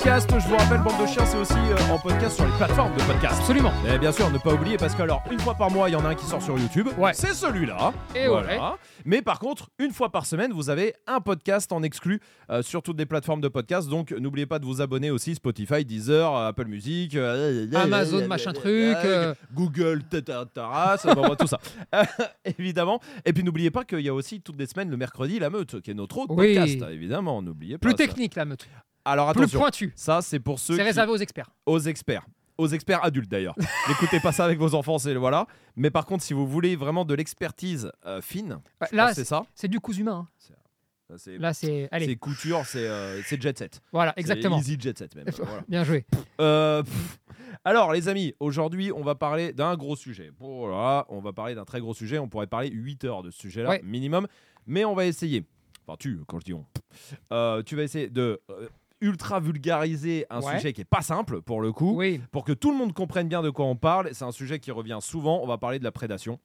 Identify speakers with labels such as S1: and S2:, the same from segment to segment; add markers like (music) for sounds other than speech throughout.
S1: podcast. Je vous rappelle, bande de chiens, c'est aussi euh, en podcast sur les plateformes de podcast.
S2: Absolument.
S1: Et bien sûr, ne pas oublier parce que alors une fois par mois, il y en a un qui sort sur YouTube.
S2: Ouais.
S1: C'est celui-là.
S2: Et ouais.
S1: Mais par contre, une fois par semaine, vous avez un podcast en exclu euh, sur toutes les plateformes de podcast. Donc n'oubliez pas de vous abonner aussi Spotify, Deezer, euh, Apple Music, euh,
S2: Amazon, machin truc.
S1: Google, tata, tout ça. (laughs) Évidemment. Et puis n'oubliez pas qu'il y a aussi toutes les semaines le mercredi la meute, qui est notre autre podcast. Évidemment, n'oubliez pas.
S2: Plus technique la meute.
S1: Alors
S2: Plus
S1: attention.
S2: pointu.
S1: Ça, c'est pour ceux
S2: C'est réservé aux experts.
S1: aux experts. Aux experts adultes d'ailleurs. (laughs) N'écoutez pas ça avec vos enfants, c'est voilà. Mais par contre, si vous voulez vraiment de l'expertise euh, fine,
S2: là,
S1: c'est ça.
S2: C'est du cousu humain. hein. Là, c'est.
S1: C'est couture, c'est euh, jet set.
S2: voilà, exactement.
S1: Easy jet set même. (laughs) voilà.
S2: Bien joué.
S1: Euh, alors les amis, aujourd'hui on va parler d'un gros sujet. Voilà, on va parler d'un très gros sujet. On pourrait parler 8 heures de ce sujet-là
S2: Ouais.
S1: minimum, mais on va essayer. Enfin tu, quand je dis on, Euh, tu vas essayer de ultra vulgariser un
S2: Ouais.
S1: sujet qui est pas simple pour le coup.
S2: Oui.
S1: pour que tout le monde comprenne bien de quoi on parle. C'est un sujet qui revient souvent. On va parler de la prédation.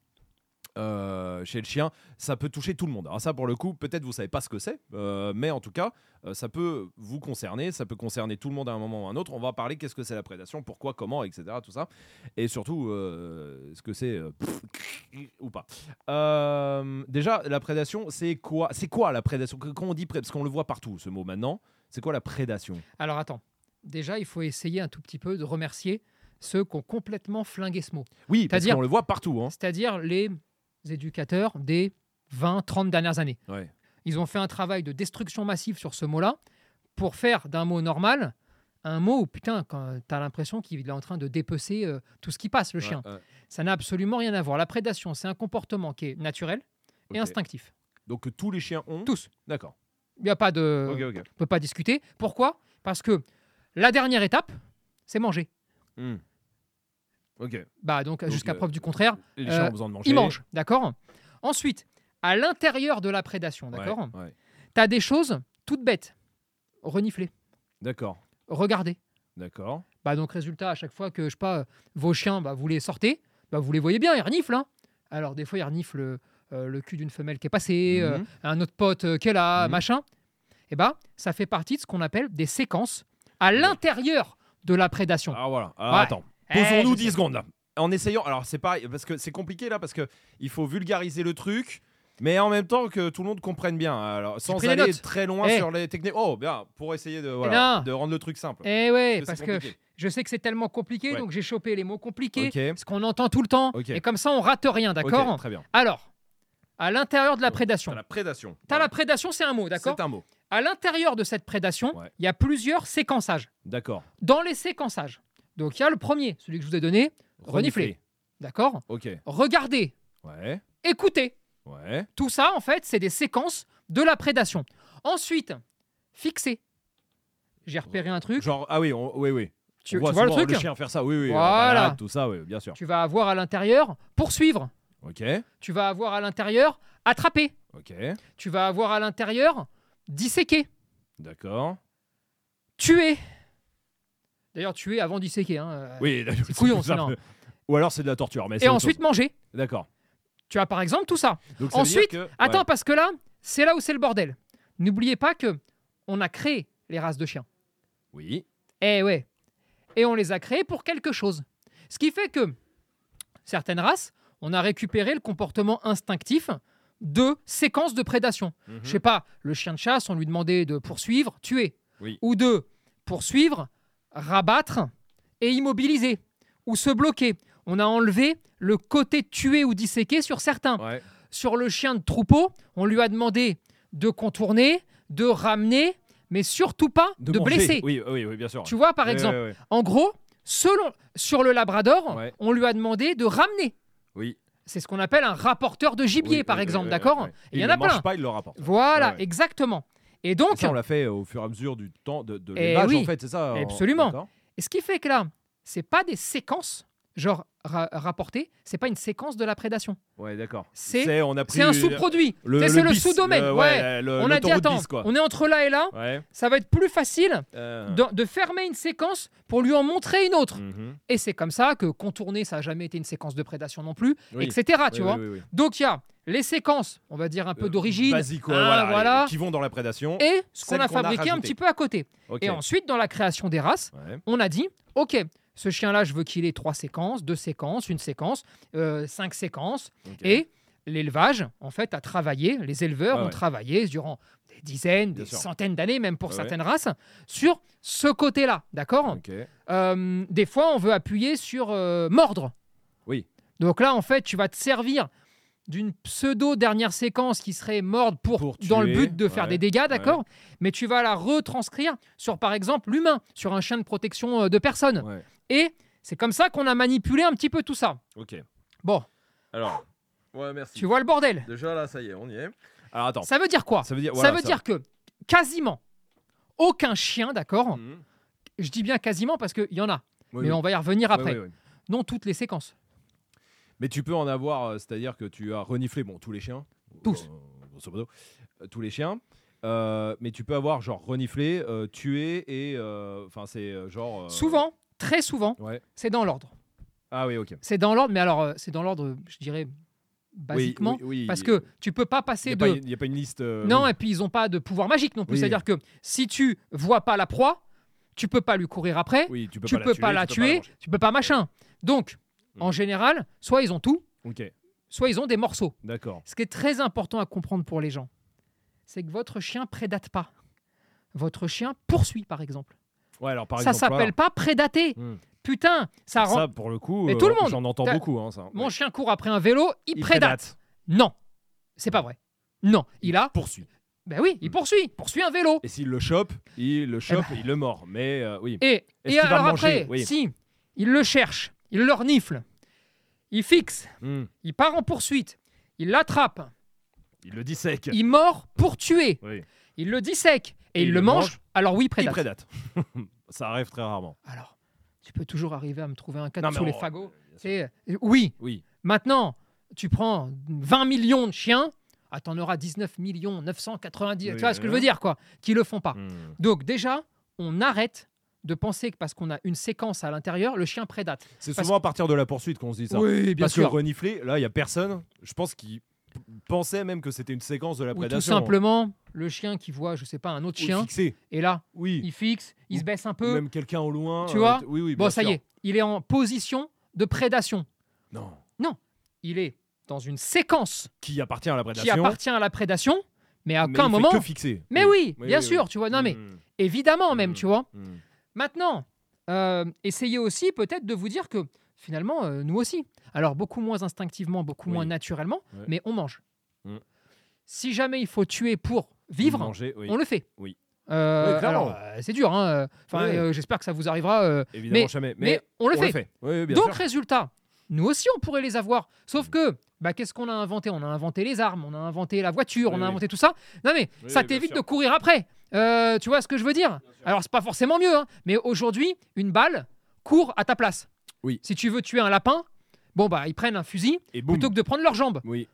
S1: Euh, chez le chien, ça peut toucher tout le monde. Alors ça, pour le coup, peut-être vous savez pas ce que c'est, euh, mais en tout cas, euh, ça peut vous concerner, ça peut concerner tout le monde à un moment ou à un autre. On va parler qu'est-ce que c'est la prédation, pourquoi, comment, etc. Tout ça, et surtout ce que c'est ou pas. Déjà, la prédation, c'est quoi C'est quoi la prédation? Quand on dit pré- parce qu'on le voit partout ce mot maintenant, c'est quoi la prédation?
S2: Alors attends. Déjà, il faut essayer un tout petit peu de remercier ceux qui ont complètement flingué ce mot.
S1: Oui, parce qu'on le voit partout. Hein.
S2: C'est-à-dire les éducateurs des 20, 30 dernières années.
S1: Ouais.
S2: Ils ont fait un travail de destruction massive sur ce mot-là pour faire d'un mot normal un mot où, putain, quand tu as l'impression qu'il est en train de dépecer euh, tout ce qui passe, le chien.
S1: Ouais.
S2: Ça n'a absolument rien à voir. La prédation, c'est un comportement qui est naturel et instinctif.
S1: Donc que tous les chiens ont.
S2: Tous.
S1: D'accord.
S2: Il n'y a pas de. On peut pas discuter. Pourquoi? Parce que la dernière étape, c'est manger.
S1: Hmm. Ok.
S2: Bah donc,
S1: Donc,
S2: jusqu'à
S1: euh,
S2: preuve du contraire,
S1: Les chiens
S2: Euh,
S1: ont besoin de manger.
S2: ils mangent, d'accord? Ensuite, à l'intérieur de la prédation, d'accord?
S1: ouais.
S2: Tu as des choses toutes bêtes. Renifler,
S1: D'accord.
S2: regarder.
S1: D'accord.
S2: Bah donc résultat, à chaque fois que je sais pas, vos chiens, bah, vous les sortez, bah, vous les voyez bien, ils reniflent. hein. Alors des fois, ils reniflent euh, le cul d'une femelle qui est passée, euh,
S1: Mhm.
S2: un autre pote euh, qui est là,
S1: Mhm.
S2: machin. Et bah ça fait partie de ce qu'on appelle des séquences à l'intérieur de la prédation.
S1: Alors voilà.
S2: Ouais.
S1: attends.
S2: Eh,
S1: Posons-nous
S2: je
S1: 10
S2: sais.
S1: secondes là. En essayant. Alors c'est pareil parce que c'est compliqué là parce que il faut vulgariser le truc. Mais en même temps que tout le monde comprenne bien, alors sans aller très loin
S2: Eh.
S1: sur les techniques. Oh bien, pour essayer de, voilà,
S2: non.
S1: de rendre le truc simple.
S2: Eh ouais,
S1: Parce
S2: parce
S1: que
S2: je sais que c'est tellement compliqué,
S1: Ouais.
S2: donc j'ai chopé les mots compliqués,
S1: Ok.
S2: ce qu'on entend tout le temps, et comme ça on rate rien, d'accord
S1: Ok, Très bien.
S2: Alors, à l'intérieur de la prédation,
S1: T'as la prédation.
S2: t'as
S1: Voilà.
S2: la prédation, c'est un mot, d'accord
S1: C'est un mot.
S2: À l'intérieur de cette prédation,
S1: Ouais.
S2: il y a plusieurs séquençages.
S1: D'accord.
S2: Dans les séquençages, donc il y a le premier, celui que je vous ai donné, renifler, d'accord?
S1: Ok.
S2: Regarder,
S1: Ouais.
S2: écouter.
S1: Ouais.
S2: Tout ça, en fait, c'est des séquences de la prédation. Ensuite, fixer. J'ai repéré un truc.
S1: Genre ah oui, on- oui oui.
S2: Tu,
S1: On
S2: tu vois le
S1: souvent
S2: truc?
S1: chien faire ça. Oui oui.
S2: Voilà.
S1: balade, tout ça oui, bien sûr.
S2: Tu vas avoir à l'intérieur poursuivre.
S1: Ok.
S2: Tu vas avoir à l'intérieur attraper.
S1: Ok.
S2: Tu vas avoir à l'intérieur disséquer,
S1: D'accord.
S2: tuer. D'ailleurs, tuer avant disséquer. hein, euh,
S1: Oui.
S2: C'est couillon,
S1: ça.
S2: sinon.
S1: Ou alors c'est de la torture. Mais
S2: Et ensuite manger.
S1: D'accord.
S2: Tu as par exemple tout ça.
S1: Donc,
S2: Ensuite,
S1: que-
S2: Attends,
S1: ouais.
S2: parce que là, c'est là où c'est le bordel. N'oubliez pas que on a créé les races de chiens.
S1: Oui.
S2: Eh ouais. Et on les a créées pour quelque chose. Ce qui fait que certaines races, on a récupéré le comportement instinctif de séquences de prédation.
S1: Mhm.
S2: Je sais pas, le chien de chasse, on lui demandait de poursuivre, tuer.
S1: Oui.
S2: Ou de poursuivre, rabattre et immobiliser. Ou se bloquer. On a enlevé le côté tuer ou disséquer sur certains.
S1: Ouais.
S2: Sur le chien de troupeau, on lui a demandé de contourner, de ramener, mais surtout pas de, blesser.
S1: Oui, oui, oui, bien sûr.
S2: Tu vois, par exemple, en gros, selon, sur le Labrador,
S1: Ouais.
S2: on lui a demandé de ramener.
S1: Oui.
S2: C'est ce qu'on appelle un rapporteur de gibier, par exemple, d'accord Il y
S1: Il
S2: en a
S1: le mange
S2: plein.
S1: pas, il le rapporte.
S2: Voilà, exactement. Et
S1: Et
S2: donc,
S1: ça, on l'a fait au fur et à mesure du temps de, de
S2: Eh oui,
S1: en fait, c'est ça en-
S2: absolument. et ce qui fait que là, c'est pas des séquences, genre ra- rapporté, c'est pas une séquence de la prédation.
S1: Ouais, d'accord.
S2: C'est
S1: on a pris
S2: c'est un sous-produit. C'est- le sous-domaine, ouais.
S1: le-
S2: On a dit attends,
S1: bis,
S2: on est entre là et là,
S1: Ouais.
S2: ça va être plus facile
S1: euh,
S2: de, de fermer une séquence pour lui en montrer une autre.
S1: mhm.
S2: Et c'est comme ça que contourner, ça n'a jamais été une séquence de prédation non plus,
S1: Oui.
S2: etc. Tu
S1: Oui,
S2: vois.
S1: oui.
S2: Donc il y a les séquences, on va dire un peu
S1: Euh,
S2: d'origine,
S1: Basique, ouais,
S2: hein,
S1: voilà,
S2: voilà.
S1: Qui vont dans la prédation.
S2: et ce qu'on a fabriqué un petit peu à côté. Et ensuite, dans la création des races,
S1: Ouais.
S2: on a dit, OK, ce chien-là, je veux qu'il ait trois séquences, deux séquences, une séquence, euh, cinq séquences. Et l'élevage, en fait, a travaillé, les éleveurs
S1: Ouais,
S2: ont travaillé durant des dizaines,
S1: Bien
S2: des
S1: sûr.
S2: centaines d'années, même pour certaines races, sur ce côté-là, d'accord? Euh, Des fois, on veut appuyer sur euh, mordre.
S1: Oui.
S2: Donc là, en fait, tu vas te servir d'une pseudo dernière séquence qui serait mordre pour,
S1: Pour
S2: dans le but de faire
S1: ouais,
S2: des dégâts, d'accord? Mais tu vas la retranscrire sur, par exemple, l'humain, sur un chien de protection euh, de personne.
S1: Ouais.
S2: Et c'est comme ça qu'on a manipulé un petit peu tout ça.
S1: Ok.
S2: Bon,
S1: Alors. Ouais, merci.
S2: tu vois le bordel
S1: Déjà là, ça y est, on y est. Alors attends.
S2: Ça veut dire quoi?
S1: Ça veut dire.
S2: Ça veut dire que quasiment aucun chien, d'accord?
S1: Mhm.
S2: Je dis bien quasiment parce qu'il y en a,
S1: Oui,
S2: mais
S1: oui.
S2: on va y revenir après. Non toutes les séquences.
S1: Mais tu peux en avoir, euh, c'est-à-dire que tu as reniflé, bon, tous les chiens.
S2: Tous.
S1: euh, euh, tous les chiens. Euh, mais tu peux avoir genre reniflé, euh, tué et. euh, Enfin, c'est genre. euh,
S2: Souvent, très souvent,
S1: Ouais.
S2: c'est dans l'ordre.
S1: Ah oui, ok.
S2: C'est dans l'ordre, mais alors euh, c'est dans l'ordre, je dirais, basiquement,
S1: oui, oui,
S2: parce que tu peux pas
S1: n'y
S2: passer de...
S1: il y a pas une liste. euh,
S2: non, et puis ils ont pas de pouvoir magique non plus. C'est-à-dire que si tu vois pas la proie, tu peux pas lui courir après,
S1: Oui, tu peux
S2: tu
S1: pas
S2: peux pas la
S1: tu peux pas
S2: tuer, tu peux pas machin. Donc,
S1: Mm.
S2: en général, soit ils ont tout,
S1: Ok,
S2: soit ils ont des morceaux.
S1: d'accord.
S2: Ce qui est très important à comprendre pour les gens, c'est que votre chien prédate pas. Votre chien poursuit, par exemple.
S1: Ouais, alors par
S2: ça
S1: exemple.
S2: s'appelle pas prédater.
S1: Hmm.
S2: Putain, ça rend.
S1: Ça, pour le coup,
S2: Mais
S1: euh,
S2: tout le monde.
S1: j'en entends beaucoup. Hein, ça.
S2: Mon chien court après un vélo, il,
S1: Il
S2: prédate. Non, c'est pas vrai. Non, il a.
S1: poursuit.
S2: Ben oui, il
S1: Mm.
S2: poursuit, poursuit un vélo.
S1: Et s'il le chope, il le chope, il le mord. Mais euh, oui.
S2: Et, et alors après,
S1: Oui.
S2: si il le cherche, il le renifle, il fixe,
S1: Hmm.
S2: il part en poursuite, il l'attrape,
S1: Il le dissèque.
S2: il mord pour tuer,
S1: Oui.
S2: il le dissèque et,
S1: Et
S2: il
S1: il
S2: le
S1: le
S2: mange.
S1: mange.
S2: Alors oui,
S1: Il
S2: prédate. (laughs)
S1: ça arrive très rarement.
S2: Alors, tu peux toujours arriver à me trouver un
S1: mais
S2: sous les fagots. C'est- euh, Oui,
S1: Oui.
S2: maintenant, tu prends 20 millions de chiens, ah, t'en auras 19 millions 990,
S1: Oui,
S2: tu vois ce que je veux dire, quoi, qui le font pas.
S1: Hmm.
S2: Donc déjà, on arrête de penser que parce qu'on a une séquence à l'intérieur, le chien prédate.
S1: C'est souvent à partir de la poursuite qu'on se dit ça.
S2: Oui, bien
S1: Parce
S2: sûr.
S1: que renifler, là, il y a personne. Je pense qui p- pensait même que c'était une séquence de la
S2: Ou tout
S1: prédation.
S2: simplement, le chien qui voit, je sais pas, un autre
S1: Ou
S2: chien,
S1: fixé.
S2: et là,
S1: Oui.
S2: il fixe, il
S1: Ou-
S2: se baisse un peu.
S1: même quelqu'un au loin.
S2: Tu
S1: euh,
S2: vois
S1: t- Oui, oui.
S2: Bon, ça
S1: sûr.
S2: y est, il est en position de prédation.
S1: Non.
S2: Il est dans une séquence
S1: Qui appartient à la
S2: qui
S1: prédation.
S2: appartient à la prédation, mais à
S1: mais
S2: aucun
S1: il fait
S2: moment.
S1: que fixer.
S2: Mais oui,
S1: Oui,
S2: bien
S1: oui,
S2: sûr,
S1: oui.
S2: tu vois. Non, mais
S1: Hmm.
S2: évidemment, même,
S1: Mm.
S2: tu vois.
S1: Hmm.
S2: Maintenant, euh, essayez aussi peut-être de vous dire que finalement, euh, nous aussi. Alors, beaucoup moins instinctivement, beaucoup
S1: Oui.
S2: moins naturellement,
S1: Ouais.
S2: mais on mange.
S1: Mm.
S2: Si jamais il faut tuer pour vivre,
S1: Manger, oui.
S2: on le fait.
S1: Oui.
S2: Euh,
S1: Oui,
S2: euh, c'est dur, hein. Enfin,
S1: Oui.
S2: euh, j'espère que ça vous arrivera.
S1: Évidemment,
S2: mais-
S1: jamais.
S2: mais,
S1: Mais,
S2: on le
S1: on
S2: fait.
S1: le fait. Oui, oui, bien
S2: Donc,
S1: sûr.
S2: résultat, nous aussi, on pourrait les avoir. Sauf que, bah, qu'est-ce qu'on a inventé? On a inventé les armes, on a inventé la voiture, on a inventé tout ça. Non, mais ça t'évite de courir après. Tu vois ce que je veux dire? Alors, c'est pas forcément mieux, hein, mais aujourd'hui, une balle court à ta place.
S1: Oui.
S2: Si tu veux tuer un lapin, bon, bah, ils prennent un fusil
S1: Et
S2: plutôt que de prendre leurs jambes.
S1: Oui.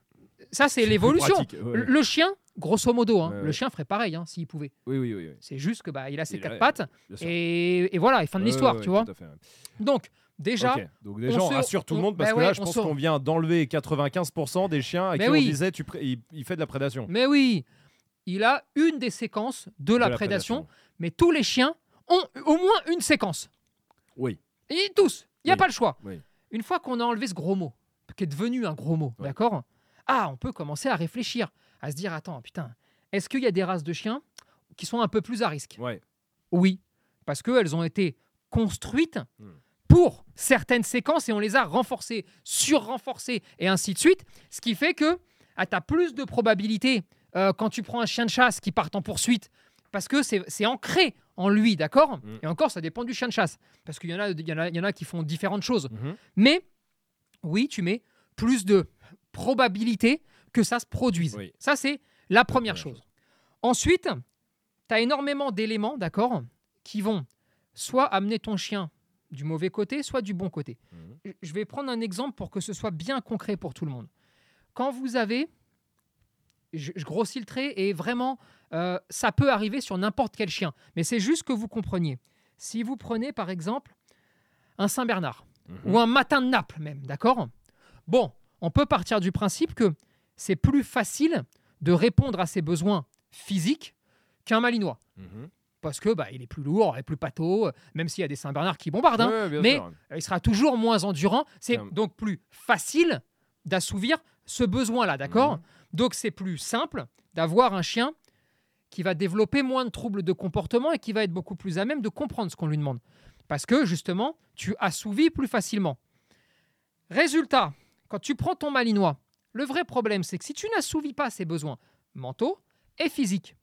S2: Ça, c'est l'évolution.
S1: ouais,
S2: Le- chien, grosso modo, hein,
S1: Ouais,
S2: le chien ferait pareil hein, s'il pouvait.
S1: Oui, oui, oui. oui.
S2: C'est juste que bah, il a ses
S1: Il
S2: quatre
S1: a-
S2: pattes et, et voilà, et fin de l'histoire,
S1: ouais,
S2: tu vois.
S1: tout à fait, ouais.
S2: Donc, déjà,
S1: Ok. Donc déjà,
S2: on
S1: on,
S2: se-
S1: rassure tout le
S2: on-
S1: monde parce
S2: bah
S1: que là, je pense
S2: se-
S1: qu'on vient d'enlever 95% des chiens à
S2: Mais
S1: qui on disait tu il, il fait de la prédation.
S2: mais oui, il a une des séquences de la, prédation, mais tous les chiens ont au moins une séquence.
S1: Oui.
S2: Et tous, il n'y a
S1: Oui.
S2: pas le choix.
S1: Oui.
S2: Une fois qu'on a enlevé ce gros mot, qui est devenu un gros mot,
S1: Ouais.
S2: d'accord? Ah, on peut commencer à réfléchir, à se dire, attends, putain, est-ce qu'il y a des races de chiens qui sont un peu plus à risque?
S1: Ouais.
S2: Oui, parce qu'elles ont été construites
S1: Hmm.
S2: pour certaines séquences et on les a renforcées, sur-renforcées et ainsi de suite. Ce qui fait que tu as plus de probabilité euh, quand tu prends un chien de chasse qui part en poursuite parce que c'est ancré en lui, d'accord
S1: Hmm.
S2: Et encore, ça dépend du chien de chasse parce qu'il y, en a- il y, en a- il y en a qui font différentes choses.
S1: Mhm.
S2: Mais oui, tu mets plus de probabilité que ça se produise.
S1: Oui.
S2: Ça, c'est la première
S1: première
S2: chose. Ensuite, tu as énormément d'éléments, d'accord, qui vont soit amener ton chien du mauvais côté, soit du bon côté.
S1: Mhm.
S2: Je vais prendre un exemple pour que ce soit bien concret pour tout le monde. Quand vous avez, je, je grossis le trait et vraiment, euh, ça peut arriver sur n'importe quel chien, mais c'est juste que vous compreniez. Si vous prenez par exemple un Saint-Bernard
S1: Mhm.
S2: ou un matin de Naples même, d'accord? Bon, on peut partir du principe que c'est plus facile de répondre à ses besoins physiques qu'un Malinois.
S1: Mhm.
S2: Parce que bah, il est plus lourd, il est plus pâteau, euh, même s'il y a des Saint-Bernard qui bombardent. hein, mais-
S1: sûr.
S2: il sera toujours moins endurant. C'est donc plus facile d'assouvir ce besoin-là, d'accord?
S1: Mhm.
S2: Donc c'est plus simple d'avoir un chien qui va développer moins de troubles de comportement et qui va être beaucoup plus à même de comprendre ce qu'on lui demande. Parce que justement, tu assouvis plus facilement. Résultat, quand tu prends ton malinois, le vrai problème, c'est que si tu n'assouvis pas ses besoins mentaux et physiques,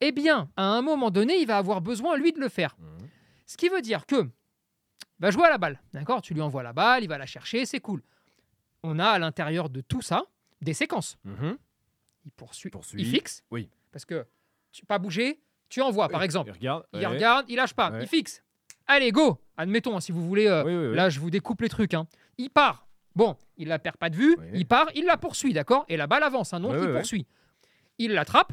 S2: eh bien, à un moment donné, il va avoir besoin, lui, de le faire.
S1: Mhm.
S2: Ce qui veut dire que va jouer à la balle, d'accord? Tu lui envoies la balle, il va la chercher, c'est cool. On a à l'intérieur de tout ça des séquences.
S1: Mhm.
S2: Il poursuit,
S1: Poursuit,
S2: il fixe.
S1: oui.
S2: Parce que tu pas bouger, tu envoies par exemple.
S1: Il regarde.
S2: Il
S1: ouais.
S2: regarde, il lâche pas,
S1: Ouais.
S2: il fixe. Allez, go Admettons, hein, si vous voulez, euh,
S1: Oui, oui, oui.
S2: là je vous découpe les trucs. hein. Il part. Bon, il la perd pas de vue, il part, il la poursuit, d'accord? Et la balle avance, hein, donc il poursuit. Il l'attrape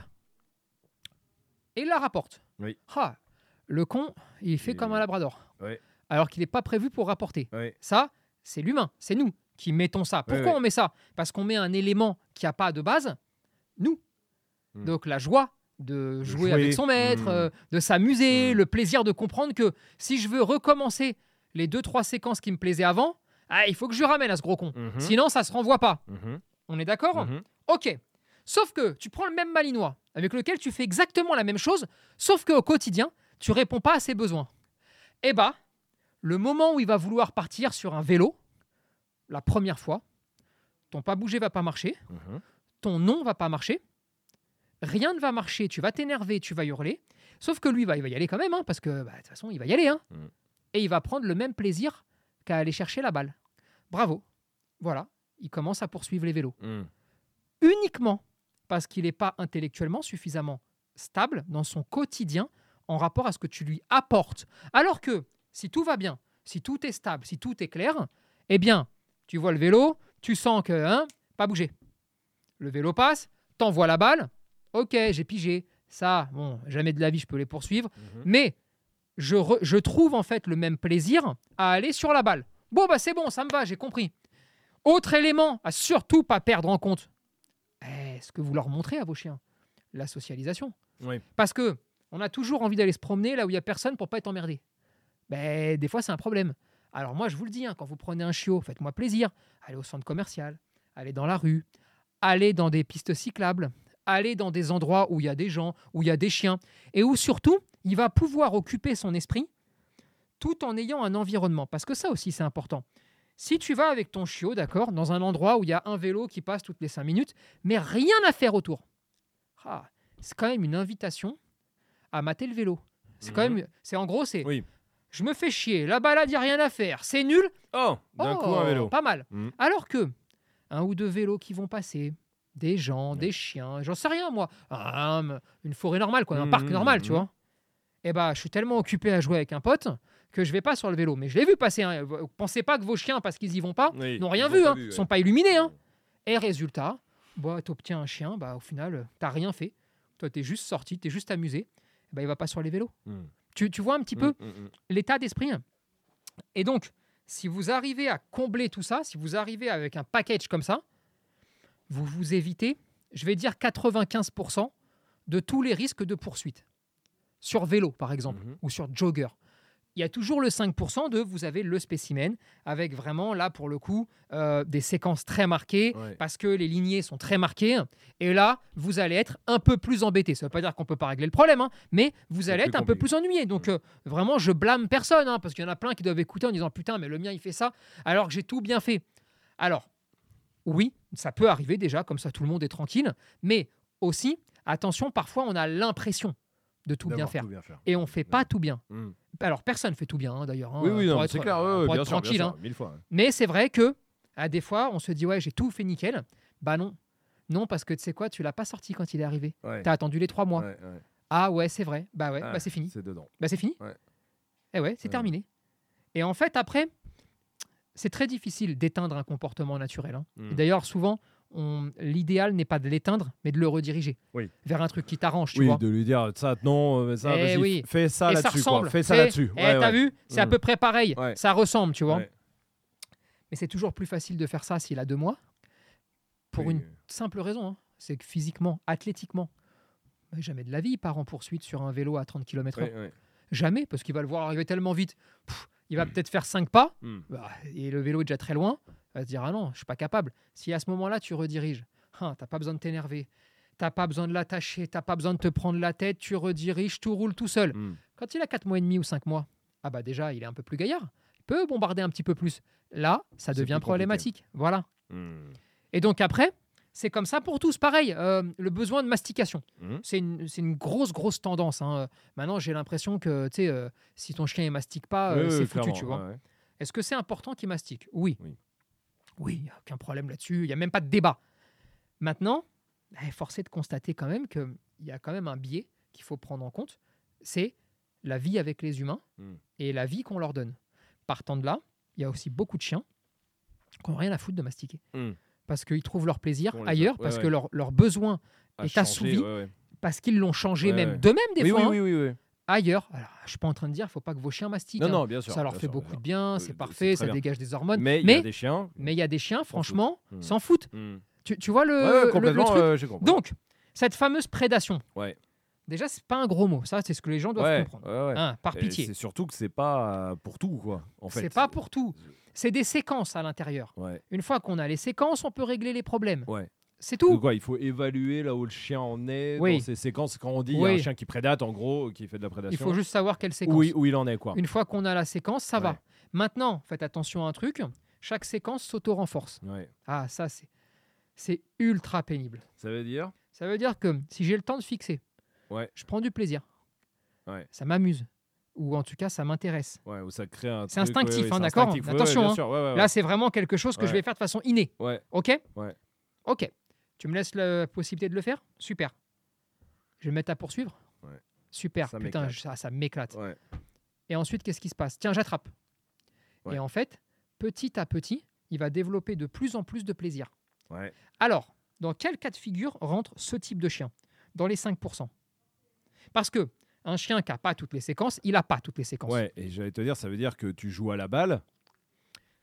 S2: et il la rapporte.
S1: Oui.
S2: Ah, le con, il fait
S1: Il-
S2: comme un labrador. Alors qu'il n'est pas prévu pour rapporter. Ça, c'est l'humain, c'est nous qui mettons ça. Pourquoi on met ça? Parce qu'on met un élément qui n'a pas de base, nous.
S1: Hmm.
S2: Donc la joie de jouer,
S1: jouer.
S2: avec son maître,
S1: Hmm.
S2: euh, de s'amuser,
S1: Hmm.
S2: le plaisir de comprendre que si je veux recommencer les deux, trois séquences qui me plaisaient avant, ah, il faut que je ramène à ce gros con. Sinon, ça se renvoie pas. On est d'accord. Ok. Sauf que tu prends le même malinois avec lequel tu fais exactement la même chose, sauf qu'au quotidien, tu réponds pas à ses besoins. Eh bah, le moment où il va vouloir partir sur un vélo, la première fois, ton pas bouger va pas marcher. Ton non va pas marcher, rien ne va marcher, tu vas t'énerver, tu vas hurler, sauf que lui, bah, il va y aller quand même, hein, parce que bah, de toute façon, il va y aller. hein.
S1: Mm.
S2: Et il va prendre le même plaisir qu'à aller chercher la balle. Bravo. Voilà, il commence à poursuivre les vélos
S1: Mhm.
S2: uniquement parce qu'il n'est pas intellectuellement suffisamment stable dans son quotidien en rapport à ce que tu lui apportes. Alors que si tout va bien, si tout est stable, si tout est clair, eh bien, tu vois le vélo, tu sens que, hein, pas bouger. Le vélo passe, t'envoies la balle, ok, j'ai pigé. Ça, bon, jamais de la vie je peux les poursuivre,
S1: Mhm.
S2: mais je, re- je trouve en fait le même plaisir à aller sur la balle. Bon, bah c'est bon, ça me va, j'ai compris. Autre élément à surtout pas perdre en compte. Est-ce que vous leur montrez à vos chiens La socialisation.
S1: Oui.
S2: Parce que on a toujours envie d'aller se promener là où il y a personne pour pas être emmerdé. Ben, des fois, c'est un problème. Alors moi, je vous le dis, hein, quand vous prenez un chiot, faites-moi plaisir. Allez au centre commercial, allez dans la rue, allez dans des pistes cyclables, allez dans des endroits où il y a des gens, où il y a des chiens, et où surtout, il va pouvoir occuper son esprit tout en ayant un environnement. Parce que ça aussi, c'est important. Si tu vas avec ton chiot, d'accord, dans un endroit où il y a un vélo qui passe toutes les cinq minutes, mais rien à faire autour, ah, c'est quand même une invitation à mater le vélo. C'est quand
S1: Mhm.
S2: même, c'est en gros, c'est,
S1: Oui.
S2: je me fais chier, la balade, il n'y a rien à faire, c'est nul,
S1: Oh, d'un
S2: Oh,
S1: coup un vélo.
S2: Pas mal.
S1: Mhm.
S2: Alors que un ou deux vélos qui vont passer, des gens,
S1: Ouais.
S2: des chiens, j'en sais rien moi, un- une forêt normale, quoi, un
S1: Mhm,
S2: parc normal, tu
S1: mhm.
S2: vois. Et bah, je suis tellement occupé à jouer avec un pote que je vais pas sur le vélo. Mais je l'ai vu passer. Hein. Pensez pas que vos chiens, parce qu'ils y vont pas,
S1: Oui,
S2: n'ont rien vu,
S1: pas
S2: hein,
S1: vu, ouais.
S2: sont pas illuminés. Hein. Et résultat, bah, tu obtiens un chien, bah, au final, t'as rien fait. Toi, tu es juste sorti, tu es juste amusé. Bah, il va pas sur les vélos.
S1: Mhm.
S2: Tu, tu vois un petit peu l'état d'esprit. Et donc, si vous arrivez à combler tout ça, si vous arrivez avec un package comme ça, vous vous évitez, je vais dire 95% de tous les risques de poursuite. Sur vélo, par exemple,
S1: Mhm.
S2: ou sur jogger. Il y a toujours le 5% de vous avez le spécimen, avec vraiment, là, pour le coup, euh, des séquences très marquées,
S1: Ouais.
S2: parce que les lignées sont très marquées. Et là, vous allez être un peu plus embêté. Ça ne veut pas dire qu'on ne peut pas régler le problème, hein, mais vous allez être un peu plus ennuyé. Donc, euh, vraiment, je blâme personne, hein, parce qu'il y en a plein qui doivent écouter en disant Putain, mais le mien, il fait ça, alors que j'ai tout bien fait. Alors, oui, ça peut arriver déjà, comme ça tout le monde est tranquille, mais aussi, attention, parfois on a l'impression de tout bien faire.
S1: tout bien faire.
S2: Et on fait pas tout bien.
S1: Mhm.
S2: Alors, personne fait tout bien, hein, d'ailleurs. hein,
S1: Oui, oui, c'est clair,
S2: être
S1: bien sûr, bien
S2: tranquille.
S1: sûr,
S2: hein.
S1: mille fois.
S2: Mais c'est vrai que, à des fois, on se dit Ouais, j'ai tout fait nickel. Bah non. Non, parce que tu sais quoi, tu l'as pas sorti quand il est arrivé.
S1: Ouais.
S2: Tu as attendu les trois mois.
S1: Ouais, ouais.
S2: Ah ouais, c'est vrai. Bah ouais,
S1: Ah,
S2: bah c'est fini.
S1: C'est dedans.
S2: Bah c'est fini.
S1: Ouais.
S2: Eh ouais, c'est terminé. Et en fait, après, c'est très difficile d'éteindre un comportement naturel. hein.
S1: Mm.
S2: Et d'ailleurs, souvent, l'idéal n'est pas de l'éteindre, mais de le rediriger
S1: Oui.
S2: vers un truc qui t'arrange, tu
S1: Oui,
S2: vois.
S1: de lui dire ça, non, ça,
S2: Eh
S1: vas-y,
S2: oui.
S1: fais ça
S2: Et ça
S1: là-dessus. Fais ça
S2: C'est-
S1: là-dessus.
S2: Eh,
S1: Ouais,
S2: t'as vu C'est à
S1: Mm.
S2: peu près pareil.
S1: Ouais.
S2: Ça ressemble, tu vois. Mais c'est toujours plus facile de faire ça s'il a deux mois, pour une simple raison. hein. C'est que physiquement, athlétiquement, jamais de la vie, il part en poursuite sur un vélo à 30 km/h. Jamais, parce qu'il va le voir arriver tellement vite. Pff, il va
S1: Mm.
S2: peut-être faire 5 pas,
S1: Mm.
S2: bah, et le vélo est déjà très loin. Va se dire Ah non, je suis pas capable. Si à ce moment-là, tu rediriges, hein, t'as pas besoin de t'énerver, t'as pas besoin de l'attacher, t'as pas besoin de te prendre la tête, tu rediriges, tout roule tout seul.
S1: Mm.
S2: Quand il a 4 mois et demi ou 5 mois, ah bah déjà, il est un peu plus gaillard. Il peut bombarder un petit peu plus. Là, ça devient
S1: compliqué.
S2: problématique. Voilà.
S1: Mm.
S2: Et donc après, c'est comme ça pour tous. Pareil, euh, le besoin de mastication.
S1: Mhm.
S2: C'est une, grosse, grosse tendance. hein. Maintenant, j'ai l'impression que tu sais, euh, si ton chien ne mastique pas, euh,
S1: Oui, oui,
S2: c'est foutu, tu vois.
S1: ouais, ouais.
S2: Est-ce que c'est important qu'il mastique? Oui.
S1: Oui.
S2: Oui, il n'y a aucun problème là-dessus. Il n'y a même pas de débat. Maintenant, eh, force est de constater quand même qu'il y a quand même un biais qu'il faut prendre en compte. C'est la vie avec les humains
S1: Mm.
S2: et la vie qu'on leur donne. Partant de là, il y a aussi beaucoup de chiens qui n'ont rien à foutre de mastiquer.
S1: Mm.
S2: Parce qu'ils trouvent leur plaisir
S1: a-
S2: ailleurs,
S1: ouais,
S2: parce
S1: ouais.
S2: que leur, leur besoin
S1: À
S2: est
S1: changer,
S2: assouvi
S1: ouais,
S2: parce qu'ils l'ont changé même d'eux-mêmes des
S1: Oui,
S2: fois
S1: oui,
S2: hein,
S1: oui, oui, oui.
S2: Ailleurs. Alors, je suis pas en train de dire, il faut pas que vos chiens mastiquent.
S1: Non,
S2: hein.
S1: non, bien sûr.
S2: ça leur fait
S1: sûr,
S2: beaucoup de bien, c'est parfait, ça
S1: bien.
S2: dégage des hormones.
S1: Mais il y a des chiens.
S2: mais il y a des chiens, franchement, s'en foutent.
S1: Mm.
S2: Tu, tu vois le,
S1: Ouais, ouais,
S2: le- le
S1: complètement,
S2: truc
S1: euh.
S2: Donc, cette fameuse prédation.
S1: Ouais.
S2: Déjà, c'est pas un gros mot. Ça, c'est ce que les gens doivent
S1: ouais,
S2: comprendre. Hein, par pitié.
S1: C'est surtout que c'est pas euh, pour tout, quoi. En fait.
S2: C'est pas pour tout. C'est des séquences à l'intérieur. Une fois qu'on a les séquences, on peut régler les problèmes. C'est tout.
S1: quoi, il faut évaluer là où le chien en est
S2: Oui.
S1: dans ces séquences. Quand on dit y a un chien qui prédate, en gros, qui fait de la prédation.
S2: Il faut juste savoir quelle séquence.
S1: où, il- où il en est, quoi.
S2: Une fois qu'on a la séquence, ça
S1: Ouais.
S2: va. Maintenant, faites attention à un truc. Chaque séquence s'auto-renforce.
S1: Ouais.
S2: Ah, ça, c'est, c'est ultra pénible.
S1: Ça veut dire?
S2: Ça veut dire que si j'ai le temps de fixer,
S1: Ouais.
S2: je prends du plaisir.
S1: Ouais.
S2: Ça m'amuse. Ou en tout cas, ça m'intéresse.
S1: Ouais, ça crée un.
S2: C'est instinctif,
S1: ouais, ouais,
S2: hein, d'accord? Attention, hein. Là, c'est vraiment quelque chose que je vais faire de façon innée. OK? OK. Tu me laisses la possibilité de le faire? Super. Je vais me mettre à poursuivre?
S1: Ouais.
S2: Super.
S1: Ça
S2: Putain, je- ça, ça m'éclate.
S1: Ouais.
S2: Et ensuite, qu'est-ce qui se passe? Tiens, j'attrape.
S1: Ouais.
S2: Et en fait, petit à petit, il va développer de plus en plus de plaisir.
S1: Ouais.
S2: Alors, dans quel cas de figure rentre ce type de chien? Dans les 5%. Parce que un chien qui n'a pas toutes les séquences, il n'a pas toutes les séquences.
S1: Ouais, et j'allais te dire, ça veut dire que tu joues à la balle.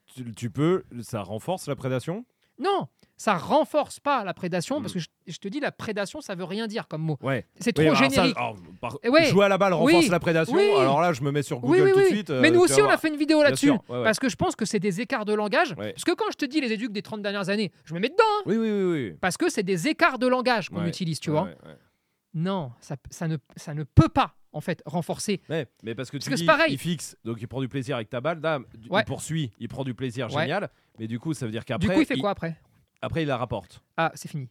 S1: Tu, tu peux, ça renforce la prédation?
S2: Non, ça renforce pas la prédation,
S1: Mm.
S2: parce que je, je te dis, la prédation, ça veut rien dire comme mot.
S1: Ouais.
S2: C'est
S1: Oui,
S2: trop
S1: ça,
S2: générique.
S1: alors, par-
S2: Et ouais.
S1: Jouer à la balle renforce
S2: Oui.
S1: la prédation.
S2: Oui.
S1: Alors là, je me mets sur
S2: oui,
S1: Google
S2: oui,
S1: tout de
S2: oui.
S1: suite. euh,
S2: Mais nous aussi, on a fait une vidéo là-dessus.
S1: ouais.
S2: Parce que je pense que c'est des écarts de langage. Parce que quand je te dis les éduques des 30 dernières années, je me mets dedans. hein.
S1: Oui, oui, oui. oui.
S2: parce que c'est des écarts de langage qu'on utilise, tu vois. Non, ça, ça, ne, ça ne peut pas, en fait, renforcer.
S1: Ouais, mais parce que tu dis,
S2: c'est pareil.
S1: il fixe, donc il prend du plaisir avec ta balle,
S2: Ouais.
S1: il poursuit, il prend du plaisir,
S2: Ouais.
S1: génial. Mais du coup, ça veut dire qu'après,
S2: du coup, il fait quoi après?
S1: Après, il la rapporte.
S2: Ah, c'est fini.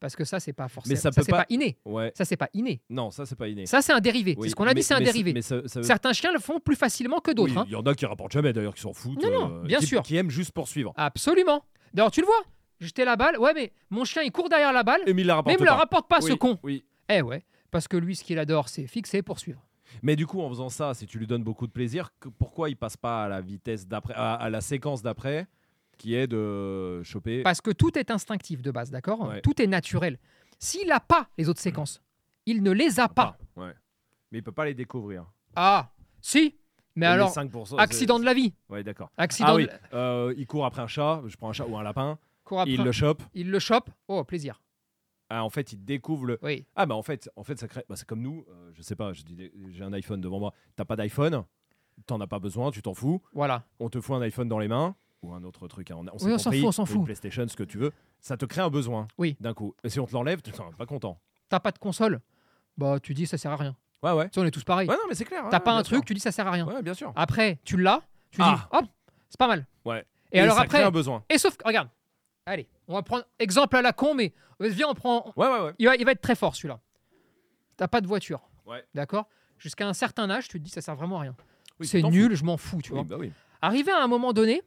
S2: Parce que ça, c'est pas forcément.
S1: ça
S2: ça,
S1: peut
S2: c'est
S1: pas-
S2: pas inné.
S1: Ouais.
S2: Ça, c'est pas inné.
S1: Non, ça, c'est pas inné.
S2: Ça, c'est un dérivé.
S1: Oui,
S2: C'est ce qu'on a
S1: mais-
S2: dit, c'est un
S1: mais
S2: dérivé.
S1: Mais ça, ça veut-
S2: Certains chiens le font plus facilement que d'autres.
S1: Oui,
S2: hein.
S1: Il y en a qui rapportent jamais d'ailleurs, qui s'en foutent.
S2: Non, non,
S1: euh,
S2: bien
S1: qui-
S2: sûr.
S1: Qui aiment juste poursuivre.
S2: Absolument. D'ailleurs, tu le vois. Jeter la balle. Ouais, mais mon chien, il court derrière la balle.
S1: Et mais il la
S2: Mais
S1: rapporte
S2: il me la rapporte pas,
S1: Oui,
S2: ce con.
S1: Oui.
S2: Eh ouais. Parce que lui, ce qu'il adore, c'est fixer, poursuivre.
S1: Mais du coup, en faisant ça, si tu lui donnes beaucoup de plaisir, que- pourquoi il passe pas à la vitesse d'après, à, à la séquence d'après, qui est de choper.
S2: Parce que tout est instinctif de base, d'accord
S1: Ouais.
S2: Tout est naturel. S'il n'a pas les autres séquences, il ne les a pas.
S1: Ah, ouais. Mais il peut pas les découvrir.
S2: Ah, si. Mais
S1: Et
S2: alors,
S1: 5%,
S2: accident de la vie.
S1: Ouais, d'accord.
S2: Accident
S1: Ah oui,
S2: de...
S1: euh, il court après un chat, je prends un chat ou un lapin,
S2: court après-
S1: il le chope.
S2: il le chope. Oh, plaisir.
S1: Ah, en fait, il découvre le.
S2: Oui.
S1: Ah, bah en fait, en fait ça crée. bah, c'est comme nous, euh, je sais pas, j'ai un iPhone devant moi. T'as pas d'iPhone, t'en as pas besoin, tu t'en fous.
S2: Voilà.
S1: On te fout un iPhone dans les mains ou un autre truc. hein, On,
S2: Oui, s'en fout, on s'en
S1: ou
S2: fout.
S1: PlayStation, ce que tu veux. Ça te crée un besoin.
S2: Oui.
S1: D'un coup. Et si on te l'enlève, tu pas content.
S2: T'as pas de console. Bah, tu dis ça sert à rien.
S1: Ouais, ouais.
S2: Tu sais, on est tous pareils.
S1: Ouais, non, mais c'est clair.
S2: T'as
S1: ouais,
S2: pas un truc,
S1: sûr.
S2: tu dis ça sert à rien.
S1: Ouais, bien sûr.
S2: Après, tu l'as, tu
S1: Ah.
S2: dis hop, c'est pas mal.
S1: Ouais.
S2: Et, alors
S1: ça
S2: après,
S1: crée un besoin.
S2: et sauf que, regarde, allez, on va prendre exemple à la con, mais viens, on prend,
S1: Ouais, ouais, ouais.
S2: il va, il va être très fort celui-là. T'as pas de voiture.
S1: Ouais.
S2: D'accord? Jusqu'à un certain âge, tu te dis ça sert vraiment à rien.
S1: Oui,
S2: c'est nul, je m'en fous, tu
S1: Oui,
S2: vois.
S1: bah oui.
S2: Arrivé à un moment donné,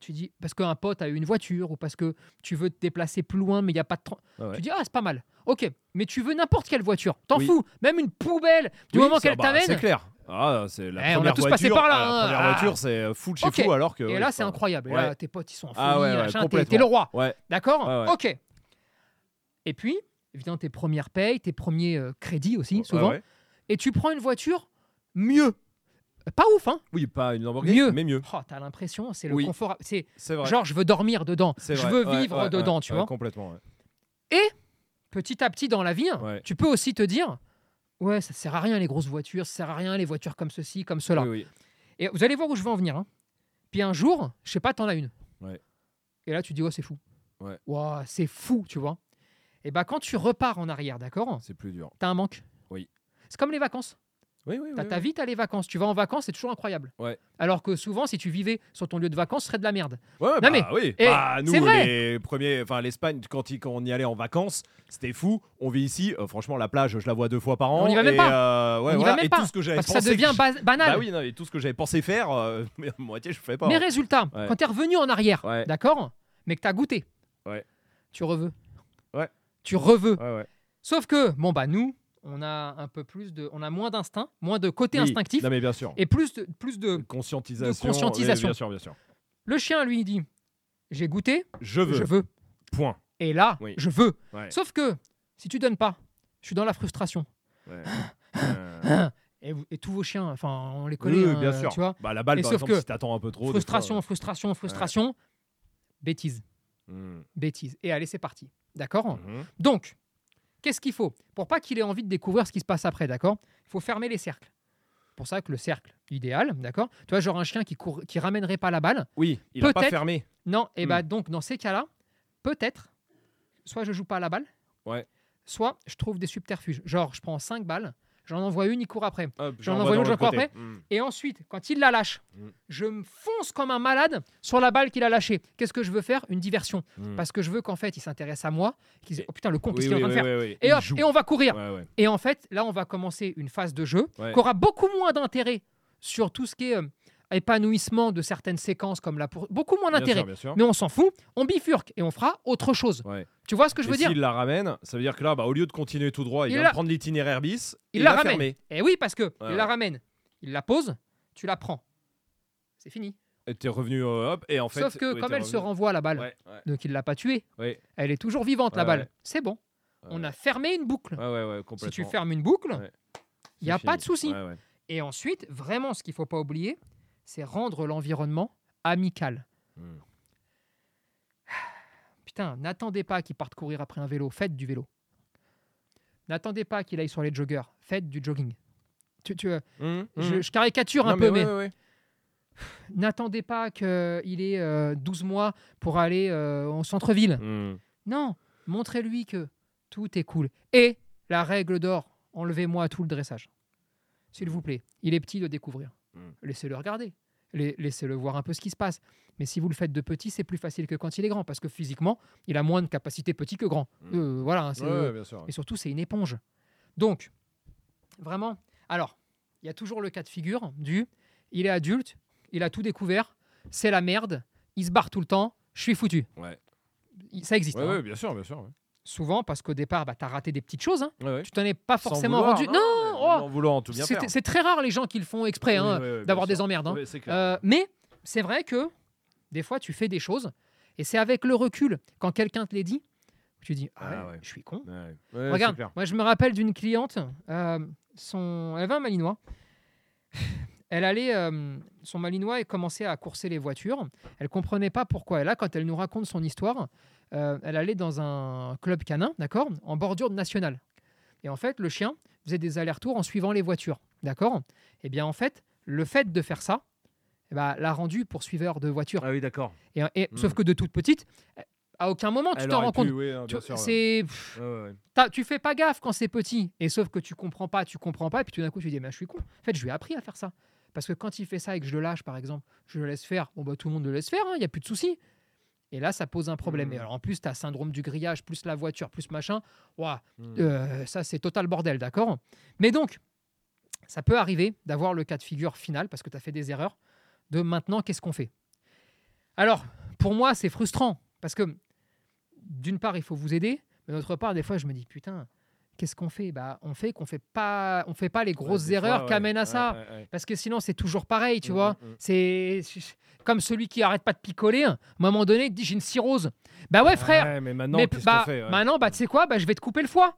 S2: tu dis, parce qu'un pote a eu une voiture ou parce que tu veux te déplacer plus loin, mais il n'y a pas de. tra-
S1: Ouais, ouais.
S2: Tu dis, ah, c'est pas mal. Ok, mais tu veux n'importe quelle voiture. T'en
S1: Oui.
S2: fous. Même une poubelle, du
S1: Oui,
S2: moment qu'elle
S1: bah,
S2: t'amène.
S1: C'est clair. Ah, c'est la
S2: Eh, on a tous
S1: voiture.
S2: passé par là,
S1: ah, La
S2: hein.
S1: première
S2: Ah.
S1: voiture, c'est euh, full chez
S2: Ok.
S1: fou alors que.
S2: Et là, c'est incroyable. Et là, tes potes, ils sont en folie,
S1: Ah ouais,
S2: machin, t'es- le roi. D'accord. Ok. Et puis, évidemment, tes premières payes, tes premiers euh, crédits aussi, souvent. Et tu prends une voiture mieux. Pas ouf, hein
S1: Oui, pas une Lamborghini,
S2: Mieux.
S1: mais mieux.
S2: Oh, T'as l'impression, c'est le
S1: Oui.
S2: confort. C'est
S1: C'est vrai.
S2: genre, je veux dormir dedans.
S1: C'est
S2: Je veux
S1: Ouais,
S2: vivre
S1: ouais,
S2: dedans,
S1: ouais,
S2: tu vois.
S1: Complètement. ouais.
S2: Petit à petit dans la vie, tu peux aussi te dire Ouais, ça sert à rien les grosses voitures, ça sert à rien les voitures comme ceci, comme cela.
S1: Oui, oui.
S2: Et vous allez voir où je veux en venir. hein. Puis un jour, je sais pas, t'en as une.
S1: Ouais.
S2: Et là, tu dis, oh, c'est fou.
S1: Ouais.
S2: Ouah, c'est fou, tu vois. Et bah, quand tu repars en arrière, d'accord,
S1: C'est plus dur.
S2: t'as un manque.
S1: Oui.
S2: C'est comme les vacances.
S1: Oui, oui,
S2: T'as
S1: oui.
S2: ta vie, t'as les vacances. Tu vas en vacances, c'est toujours incroyable.
S1: Ouais.
S2: Alors que souvent, si tu vivais sur ton lieu de vacances, ce serait de la merde.
S1: Ouais,
S2: Non,
S1: bah,
S2: mais-
S1: oui.
S2: eh,
S1: Bah, nous,
S2: c'est vrai.
S1: les premiers, enfin l'Espagne, quand, quand on y allait en vacances, c'était fou. On vit ici, euh, franchement, la plage, je la vois deux fois par an.
S2: On y va même
S1: et,
S2: pas.
S1: euh, ouais,
S2: On y
S1: voilà,
S2: va même
S1: et
S2: pas.
S1: tout ce que j'avais
S2: Parce que ça devient
S1: que-
S2: banal.
S1: Bah oui, non, et tout ce que j'avais pensé faire, euh, (laughs) mais à moitié, je fais pas.
S2: Mais
S1: hein.
S2: résultat,
S1: Ouais.
S2: quand t'es revenu en arrière, d'accord, mais que t'as goûté,
S1: Ouais.
S2: tu reveux.
S1: Ouais.
S2: Tu reveux.
S1: Ouais, ouais.
S2: Sauf que, bon, bah, nous, on a un peu plus de. On a moins d'instinct, moins de côté
S1: Oui.
S2: instinctif
S1: Non, mais bien sûr.
S2: et plus de, plus de.
S1: Conscientisation.
S2: de conscientisation.
S1: oui, bien sûr, bien sûr.
S2: Le chien, lui, il dit J'ai goûté,
S1: Je veux.
S2: je veux.
S1: Point.
S2: Et là,
S1: Oui.
S2: je veux.
S1: Ouais.
S2: Sauf que, si tu donnes pas, je suis dans la frustration.
S1: ouais. (laughs) Euh,
S2: Et, vous- et tous vos chiens, enfin, on les connaît,
S1: oui,
S2: hein,
S1: bien sûr.
S2: tu vois.
S1: Bah, la balle,
S2: Mais
S1: par
S2: sauf
S1: exemple,
S2: que
S1: si t'attends un peu trop.
S2: Frustration,
S1: fois,
S2: frustration, frustration, bêtise.
S1: Hmm.
S2: bêtise. Et allez, c'est parti. D'accord
S1: Mhm.
S2: Donc, qu'est-ce qu'il faut? Pour pas qu'il ait envie de découvrir ce qui se passe après, d'accord? Il faut fermer les cercles. pour ça que le cercle idéal, d'accord? Tu vois, genre un chien qui, court, qui ramènerait pas la balle.
S1: Oui, il a pas fermé.
S2: Non, et
S1: Hmm.
S2: bah donc dans ces cas-là, peut-être, soit je joue pas à la balle,
S1: Ouais.
S2: soit je trouve des subterfuges. Genre, je prends 5 balles, j'en envoie une, il court après.
S1: Hop,
S2: J'en envoie une, je cours après.
S1: Hmm.
S2: Et ensuite, quand il la lâche,
S1: Mm.
S2: je me fonce comme un malade sur la balle qu'il a lâchée. Qu'est-ce que je veux faire? Une diversion.
S1: Hmm.
S2: Parce que je veux qu'en fait, il s'intéresse à moi. Qu'il se dise, oh putain, le con,
S1: Oui,
S2: qu'est-ce qu'il est en train de faire et, hop, on va courir.
S1: Ouais, ouais.
S2: Et en fait, là, on va commencer une phase de jeu
S1: Ouais.
S2: qui aura beaucoup moins d'intérêt sur tout ce qui est euh, épanouissement de certaines séquences comme là pour beaucoup moins d'intérêt. Mais on s'en fout, on bifurque et on fera autre chose.
S1: Ouais.
S2: Tu vois ce que je
S1: Et
S2: veux dire?
S1: S'il la ramène, ça veut dire que là, bah, au lieu de continuer tout droit, il,
S2: Il
S1: vient
S2: la-
S1: prendre l'itinéraire bis.
S2: Il la
S1: l'a
S2: ramène.
S1: fermé.
S2: Et oui, parce que il
S1: Ouais,
S2: la ramène, il la pose, tu la prends. C'est fini.
S1: Et t'es revenu euh, hop et en fait.
S2: Sauf que comme elle se renvoie la balle, donc il l'a pas tuée, elle est toujours vivante la balle. C'est bon. On a fermé une boucle. Si tu fermes une boucle, il n'y a pas de souci. Et ensuite, vraiment, ce qu'il faut pas oublier, c'est rendre l'environnement amical.
S1: Hmm.
S2: Putain, n'attendez pas qu'il parte courir après un vélo, faites du vélo. N'attendez pas qu'il aille sur les joggers, faites du jogging. Tu, tu, euh,
S1: Hmm,
S2: je,
S1: hmm.
S2: je caricature
S1: Non,
S2: un peu, mais,
S1: ouais, ouais, ouais.
S2: n'attendez pas qu'il ait euh, 12 mois pour aller euh, au centre-ville. Non, montrez-lui que tout est cool. Et la règle d'or, enlevez-moi tout le dressage. S'il vous plaît, il est petit de découvrir.
S1: Mm.
S2: Laissez-le regarder. La- Laissez-le voir un peu ce qui se passe. Mais si vous le faites de petit, c'est plus facile que quand il est grand, parce que physiquement, il a moins de capacité petit que grand.
S1: Mm.
S2: Euh, voilà. hein, c'est-
S1: Ouais, ouais, bien sûr.
S2: Et surtout, c'est une éponge. Donc, vraiment, alors, il y a toujours le cas de figure du il est adulte, il a tout découvert, c'est la merde, il se barre tout le temps, je suis foutu.
S1: Ouais.
S2: Ça existe.
S1: Ouais,
S2: hein.
S1: ouais, bien sûr, bien sûr. ouais.
S2: Souvent, parce qu'au départ, bah, tu as raté des petites choses. hein. Tu t'en es pas forcément
S1: vouloir,
S2: rendu.
S1: Non,
S2: oh,
S1: en voulant en tout bien
S2: c'est
S1: faire.
S2: c'est très rare les gens qui le font exprès hein,
S1: Oui, oui,
S2: d'avoir des emmerdes. hein. Euh, mais c'est vrai que des fois, tu fais des choses et c'est avec le recul, quand quelqu'un te les dit, tu dis Ah,
S1: Ah
S2: ouais, je suis con.
S1: Ouais,
S2: Regarde, moi je me rappelle d'une cliente, euh, son... elle avait un malinois. (laughs) Elle allait, euh, son malinois et commençait à courser les voitures. Elle comprenait pas pourquoi. Et là, quand elle nous raconte son histoire, euh, elle allait dans un club canin, d'accord, en bordure nationale. Et en fait, le chien faisait des allers-retours en suivant les voitures, d'accord? Et bien en fait, le fait de faire ça, eh ben, l'a rendu poursuiveur de voitures.
S1: Ah oui, d'accord.
S2: Et, et-
S1: Hmm.
S2: Sauf que de toute petite, à aucun moment tu t'en rends compte.
S1: oui, hein,
S2: Tu-
S1: ouais. Ouais, ouais,
S2: tu fais pas gaffe quand c'est petit, et sauf que tu comprends pas, tu comprends pas, et puis tout d'un coup tu dis, mais je suis con. En fait, je lui ai appris à faire ça. Parce que quand il fait ça et que je le lâche, par exemple, je le laisse faire, bon bah tout le monde le laisse faire, il n'y a plus de souci. Et là, ça pose un problème. Et alors en plus, tu as syndrome du grillage, plus la voiture, plus machin. Ouah,
S1: Hmm.
S2: euh, ça, c'est total bordel, d'accord? Mais donc, ça peut arriver d'avoir le cas de figure final, parce que tu as fait des erreurs, de maintenant, qu'est-ce qu'on fait? Alors, pour moi, c'est frustrant, parce que d'une part, il faut vous aider, mais d'autre part, des fois, je me dis, putain, qu'est-ce qu'on fait? Bah, On fait qu'on fait pas, on fait pas les grosses
S1: Ouais,
S2: erreurs qui amènent à ça. Parce que sinon, c'est toujours pareil, tu
S1: Mm,
S2: vois.
S1: mm, mm.
S2: C'est comme celui qui arrête pas de picoler. À un moment donné, il dit j'ai une cirrhose. Bah ouais, frère.
S1: Mais maintenant,
S2: mais bah,
S1: fait
S2: maintenant, bah, tu sais quoi? Bah, Je vais te couper le foie.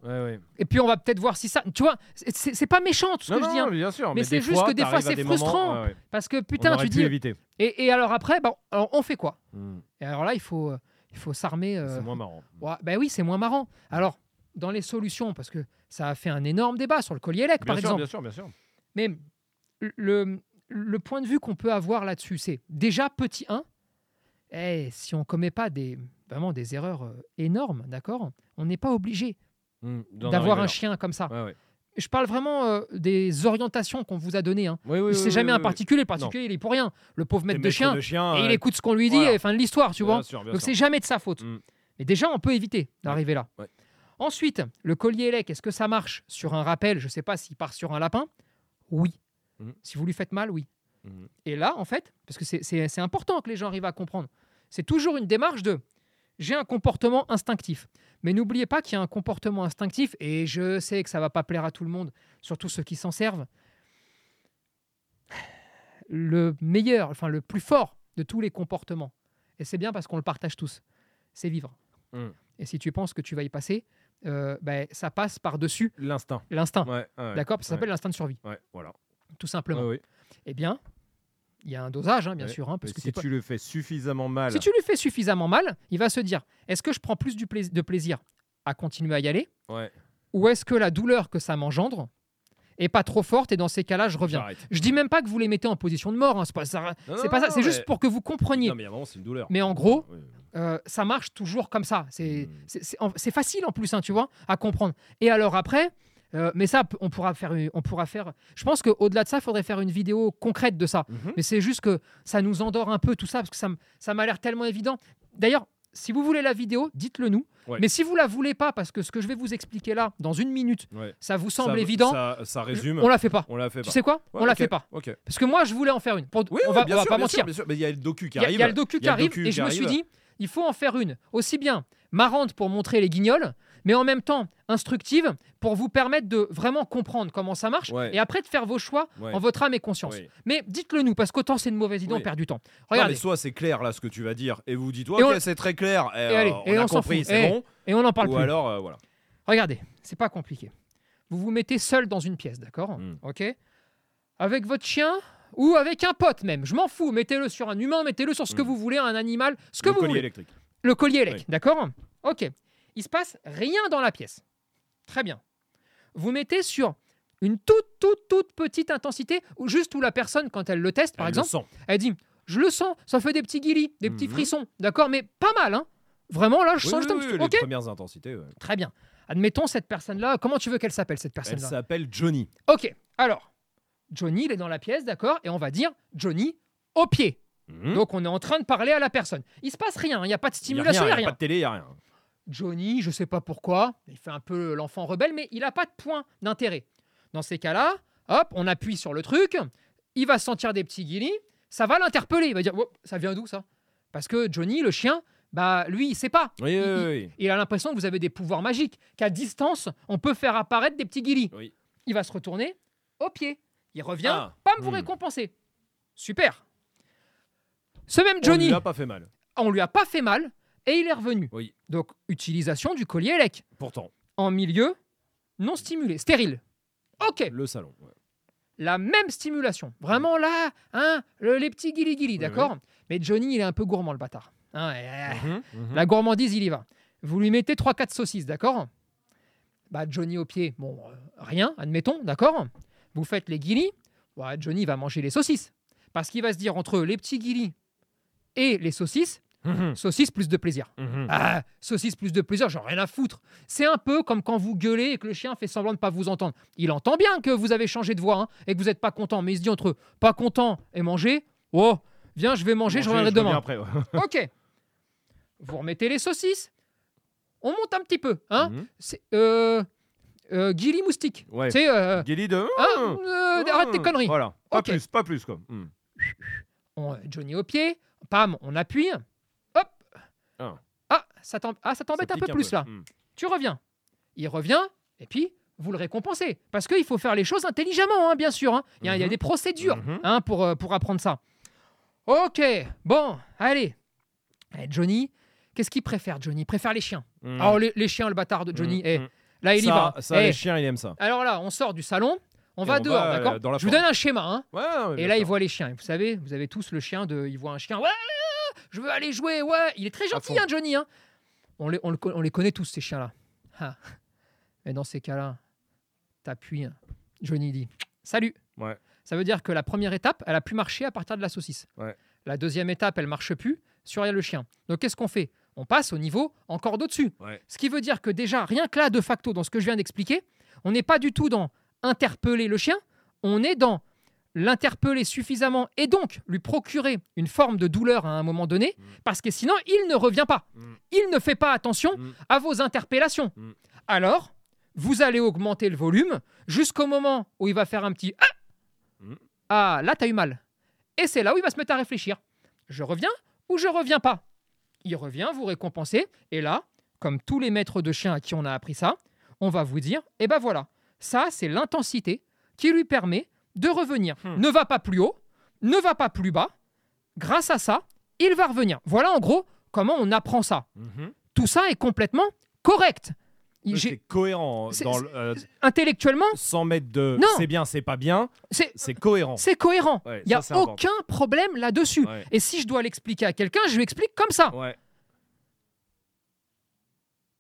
S2: Et puis, on va peut-être voir si ça. Tu vois, c'est- pas méchant tout ce
S1: Non,
S2: que je dis. hein.
S1: bien sûr.
S2: Mais
S1: Mais,
S2: c'est juste
S1: fois,
S2: que des fois, c'est frustrant. Parce que putain, tu dis. Et, alors après, bah, on fait quoi? Et alors là, il faut, il faut s'armer. euh,
S1: C'est moins marrant.
S2: ouais, bah oui, c'est moins marrant. Alors, dans les solutions, parce que ça a fait un énorme débat sur le collier LEC, par
S1: sûr,
S2: exemple.
S1: bien sûr, bien sûr.
S2: Mais le, le point de vue qu'on peut avoir là-dessus, c'est déjà petit 1, eh, si on ne commet pas des, vraiment des erreurs euh, énormes, d'accord On n'est pas obligé
S1: Mm, d'en
S2: d'avoir un chien comme ça.
S1: Ouais, ouais.
S2: Je parle vraiment euh, des orientations qu'on vous a données. Hein.
S1: Oui, oui,
S2: c'est
S1: oui,
S2: jamais un particulier. Le particulier, il est pour rien. Le pauvre maître de chien,
S1: de chien,
S2: et il écoute ce qu'on lui dit,
S1: Voilà.
S2: et fin de l'histoire, tu
S1: Bien
S2: vois.
S1: sûr, bien
S2: Donc
S1: sûr.
S2: c'est jamais de sa faute.
S1: Mm.
S2: Mais déjà, on peut éviter d'arriver là.
S1: Ouais.
S2: Ensuite, le collier élec, est-ce que ça marche sur un rappel Je ne sais pas s'il part sur un lapin? Oui.
S1: Mhm.
S2: Si vous lui faites mal, oui.
S1: Mhm.
S2: Et là, en fait, parce que c'est- important que les gens arrivent à comprendre, c'est toujours une démarche de j'ai un comportement instinctif. Mais n'oubliez pas qu'il y a un comportement instinctif, et je sais que ça va pas plaire à tout le monde, surtout ceux qui s'en servent. Le meilleur, enfin le plus fort de tous les comportements, et c'est bien parce qu'on le partage tous, c'est vivre.
S1: Mm.
S2: Et si tu penses que tu vas y passer, euh, ben, ça passe par-dessus
S1: L'instinct.
S2: l'instinct.
S1: Ouais, ouais,
S2: D'accord? Ça s'appelle
S1: ouais.
S2: l'instinct de survie,
S1: voilà.
S2: tout simplement. Eh bien, il y a un dosage, hein, bien sûr. hein, parce que
S1: si
S2: pas-
S1: tu le fais suffisamment mal,
S2: si tu lui fais suffisamment mal, il va se dire est-ce que je prends plus du de plaisir à continuer à y aller? Ou est-ce que la douleur que ça m'engendre est pas trop forte et dans ces cas-là, je reviens
S1: j'arrête.
S2: Je dis même pas que vous les mettez en position de mort, hein, c'est pas ça.
S1: Non,
S2: C'est
S1: non,
S2: pas ça,
S1: non,
S2: c'est
S1: mais-
S2: juste pour que vous compreniez.
S1: Non, mais c'est une douleur.
S2: Mais en gros, euh, ça marche toujours comme ça. C'est
S1: Mm.
S2: c'est- c'est en- c'est facile en plus, hein, tu vois, à comprendre. Et alors après, euh, mais ça, on pourra faire, on pourra faire. Je pense qu'au-delà de ça, il faudrait faire une vidéo concrète de ça.
S1: Mhm.
S2: Mais c'est juste que ça nous endort un peu tout ça parce que ça, ça m'a l'air tellement évident. D'ailleurs, si vous voulez la vidéo, dites-le nous.
S1: Ouais.
S2: Mais si vous la voulez pas, parce que ce que je vais vous expliquer là, dans une minute,
S1: Ouais.
S2: ça vous semble
S1: Ça-
S2: évident,
S1: Ça, ça résume.
S2: on la fait pas.
S1: On l'a fait
S2: Tu
S1: pas.
S2: sais quoi?
S1: Ouais,
S2: On la
S1: ok,
S2: fait pas. Parce que moi, je voulais en faire une. Pour-
S1: Oui,
S2: on va,
S1: bien
S2: on va
S1: sûr,
S2: pas
S1: bien
S2: mentir.
S1: sûr, bien sûr. Mais il y a le docu qui arrive.
S2: il y a le docu qui arrive
S1: docu
S2: et
S1: qui
S2: je me suis dit, il faut en faire une aussi bien marrante pour montrer les guignols, mais en même temps instructive pour vous permettre de vraiment comprendre comment ça marche
S1: Ouais.
S2: et après de faire vos choix
S1: Ouais.
S2: en votre âme et conscience.
S1: Oui.
S2: Mais dites-le nous, parce qu'autant c'est une mauvaise idée,
S1: Oui.
S2: on perd du temps.
S1: Non,
S2: Regardez,
S1: mais soit c'est clair là ce que tu vas dire et vous dites ok
S2: on-
S1: c'est très clair et,
S2: Et allez,
S1: euh,
S2: et
S1: on a
S2: on s'en
S1: compris c'est
S2: Eh,
S1: bon
S2: et on n'en parle
S1: ou
S2: plus.
S1: alors euh, voilà
S2: Regardez, c'est pas compliqué. Vous vous mettez seul dans une pièce, d'accord
S1: Mm.
S2: Ok Avec votre chien ou avec un pote même, je m'en fous, mettez-le sur un humain, mettez-le sur ce que
S1: Mm.
S2: vous voulez, un animal, ce que
S1: le
S2: vous
S1: collier
S2: voulez.
S1: électrique
S2: Le collier élec,
S1: Oui.
S2: d'accord Ok. Il se passe rien dans la pièce. Très bien. Vous mettez sur une toute, toute, toute petite intensité, ou juste où la personne, quand elle le teste, par
S1: Elle le
S2: exemple, elle dit Je le sens, ça fait des petits guilis, des petits
S1: Mhm.
S2: frissons, d'accord Mais pas mal, hein Vraiment, là, je
S1: Oui,
S2: sens
S1: oui, oui, les premières intensités ouais.
S2: Très bien. Admettons cette personne-là, comment tu veux qu'elle s'appelle, cette
S1: elle
S2: personne-là?
S1: s'appelle Johnny
S2: Ok, alors, Johnny, il est dans la pièce, d'accord Et on va dire Johnny au pied.
S1: Mhm.
S2: Donc, on est en train de parler à la personne. Il se passe rien, il n'y a pas de
S1: a
S2: stimulation, il n'y a
S1: rien, il y a
S2: rien.
S1: pas de télé il y a rien
S2: Johnny, je sais pas pourquoi, il fait un peu l'enfant rebelle, mais il n'a pas de point d'intérêt. Dans ces cas-là, hop, on appuie sur le truc, il va sentir des petits guilis, ça va l'interpeller. Il va dire, Oh, ça vient d'où ça? Parce que Johnny, le chien, bah lui, il sait pas.
S1: oui
S2: il,
S1: oui,
S2: il-
S1: oui.
S2: il a l'impression que vous avez des pouvoirs magiques, qu'à distance, on peut faire apparaître des petits guilis.
S1: Oui.
S2: Il va se retourner au pied. Il revient,
S1: Ah,
S2: pam, vous
S1: hmm.
S2: récompenser. Super. Ce même
S1: on
S2: Johnny,
S1: lui a pas fait mal
S2: on lui a pas fait mal et il est revenu.
S1: Oui.
S2: Donc, utilisation du collier élec
S1: pourtant
S2: en milieu non stimulé, stérile. Ok,
S1: le salon ouais.
S2: la même stimulation. Vraiment là, hein, le- les petits guili-guili,
S1: Oui,
S2: d'accord Mais Johnny, il est un peu gourmand, le bâtard. Hein, euh,
S1: Mhm, mhm.
S2: La gourmandise, il y va. Vous lui mettez 3-4 saucisses, d'accord Bah, Johnny au pied, bon, euh, rien, admettons, d'accord Vous faites les guilis, ouais, Johnny va manger les saucisses. Parce qu'il va se dire entre les petits guilis et les saucisses,
S1: Mhm,
S2: saucisses plus de plaisir.
S1: mhm.
S2: Ah, saucisse plus de plaisir, j'en ai rien à foutre. C'est un peu comme quand vous gueulez et que le chien fait semblant de pas vous entendre. Il entend bien que vous avez changé de voix hein, et que vous n'êtes pas content, mais il se dit entre pas content et manger, oh, viens, je vais manger, je reviendrai
S1: je
S2: demain.
S1: après ouais. (laughs)
S2: ok. Vous remettez les saucisses. On monte un petit peu. Hein
S1: Mhm.
S2: C'est euh, euh, Guilly moustique.
S1: Ouais.
S2: C'est euh,
S1: de
S2: hein, euh, arrête tes conneries.
S1: voilà pas plus pas plus quoi Mhm.
S2: On- Johnny au pied, pam, on appuie.
S1: Ah.
S2: Ah, ça ah, ça t'embête un peu plus là.
S1: Mhm.
S2: Tu reviens. Il revient Et puis, vous le récompensez. Parce qu'il faut faire les choses intelligemment, hein, bien sûr. hein. Il y, a- il y a
S1: Mhm.
S2: des procédures
S1: Mhm.
S2: hein, pour, euh, pour apprendre ça. Ok, bon, allez. Eh, Johnny, qu'est-ce qu'il préfère, Johnny? Il préfère les chiens. Alors, les, les chiens, le bâtard de Johnny,
S1: Mm,
S2: eh, là, il y va.
S1: ça,
S2: Eh,
S1: les chiens, ils aiment ça.
S2: alors là, on sort du salon, on
S1: Et
S2: va
S1: on
S2: dehors,
S1: euh,
S2: d'accord? Je vous donne un schéma. hein.
S1: Ouais,
S2: Et là, il voit les chiens. Vous savez, vous avez tous le chien de. Il voit un chien. Ouais, je veux aller jouer. Ouais, il est très gentil, hein, Johnny. hein. On, les, on, le co- on les connaît tous, ces chiens-là. Ah. Mais dans ces cas-là, t'appuies. hein. Johnny dit Salut.
S1: Ouais.
S2: Ça veut dire que la première étape, elle a pu marcher à partir de la saucisse.
S1: Ouais.
S2: La deuxième étape, elle marche plus. Surveille le chien. Donc, qu'est-ce qu'on fait? On passe au niveau encore d'au-dessus.
S1: Ouais.
S2: Ce qui veut dire que déjà, rien que là, de facto, dans ce que je viens d'expliquer, on n'est pas du tout dans interpeller le chien, on est dans l'interpeller suffisamment et donc lui procurer une forme de douleur à un moment donné,
S1: Mm.
S2: parce que sinon, il ne revient pas.
S1: Mm.
S2: Il ne fait pas attention
S1: Mm.
S2: à vos interpellations. Alors, vous allez augmenter le volume jusqu'au moment où il va faire un petit Ah. Ah, là, t'as eu mal. Et c'est là où il va se mettre à réfléchir. Je reviens ou je reviens pas? Il revient, vous récompensez, et là, comme tous les maîtres de chiens à qui on a appris ça, on va vous dire, eh ben voilà, ça c'est l'intensité qui lui permet de revenir.
S1: Hmm.
S2: Ne va pas plus haut, ne va pas plus bas. Grâce à ça, il va revenir. Voilà en gros comment on apprend ça.
S1: Mhm.
S2: Tout ça est complètement correct. Il-
S1: C'est
S2: j'ai-
S1: cohérent.
S2: C'est-
S1: Dans le, euh,
S2: Intellectuellement,
S1: 100 mètres de
S2: Non.
S1: c'est bien, c'est pas bien,
S2: c'est
S1: cohérent.
S2: c'est cohérent.
S1: Ouais,
S2: Il n'y a
S1: important.
S2: aucun problème là-dessus.
S1: Ouais.
S2: Et si je dois l'expliquer à quelqu'un, je lui explique comme ça.
S1: Ouais.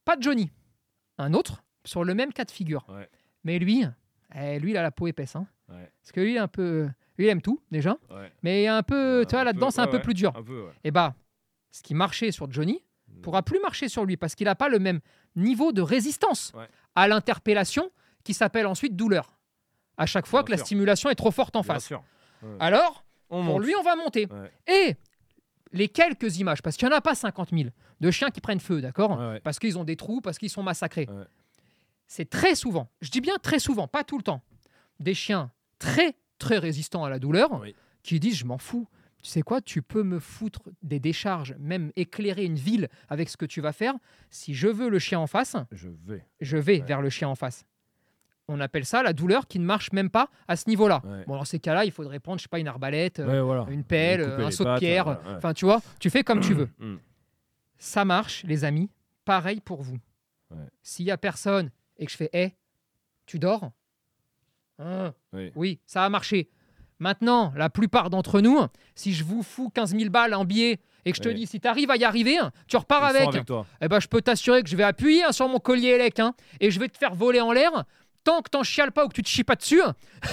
S2: Pas de Johnny. Un autre sur le même cas de figure. Mais lui, eh, lui, il a la peau épaisse. hein.
S1: Ouais.
S2: Parce que lui, un peu, lui, il aime tout déjà.
S1: Ouais.
S2: Mais un peu,
S1: Ouais,
S2: tu vois, là-dedans, c'est un peu plus dur.
S1: Peu.
S2: Et bah, ce qui marchait sur Johnny
S1: Mm.
S2: pourra plus marcher sur lui parce qu'il n'a pas le même niveau de résistance à l'interpellation qui s'appelle ensuite douleur. À chaque fois
S1: Bien
S2: que la stimulation est trop forte en
S1: Bien
S2: face.
S1: sûr.
S2: Alors,
S1: On
S2: pour
S1: monte.
S2: lui, on va monter. Et les quelques images, parce qu'il n'y en a pas 50 000, de chiens qui prennent feu, d'accord
S1: Ouais, ouais.
S2: Parce qu'ils ont des trous, parce qu'ils sont massacrés.
S1: Ouais.
S2: C'est très souvent, je dis bien très souvent, pas tout le temps, des chiens très, très résistants à la douleur
S1: Oui.
S2: qui disent Je m'en fous. Tu sais quoi, tu peux me foutre des décharges, même éclairer une ville avec ce que tu vas faire. Si je veux le chien en face,
S1: Je vais.
S2: je vais
S1: Ouais.
S2: vers le chien en face. On appelle ça la douleur qui ne marche même pas à ce niveau-là.
S1: Ouais.
S2: Bon, dans ces cas-là, il faudrait prendre, je sais pas, une arbalète, euh,
S1: Ouais, voilà.
S2: une pelle,
S1: couper
S2: un saut de pierre.
S1: ouais.
S2: Enfin, tu vois, tu fais comme tu veux. (clears throat)
S1: Mm.
S2: Ça marche, les amis. Pareil pour vous. S'il y a personne et que je fais Hé, tu dors Hein
S1: Oui.
S2: Oui, ça a marché. Maintenant, la plupart d'entre nous, si je vous fous 15 000 balles en billet et que je te dis si tu arrives à y arriver, tu repars
S1: Ils
S2: avec,
S1: avec toi.
S2: eh ben, je peux t'assurer que je vais appuyer hein, sur mon collier élec hein, et je vais te faire voler en l'air. Tant que t'en chiales pas ou que tu te chies pas dessus,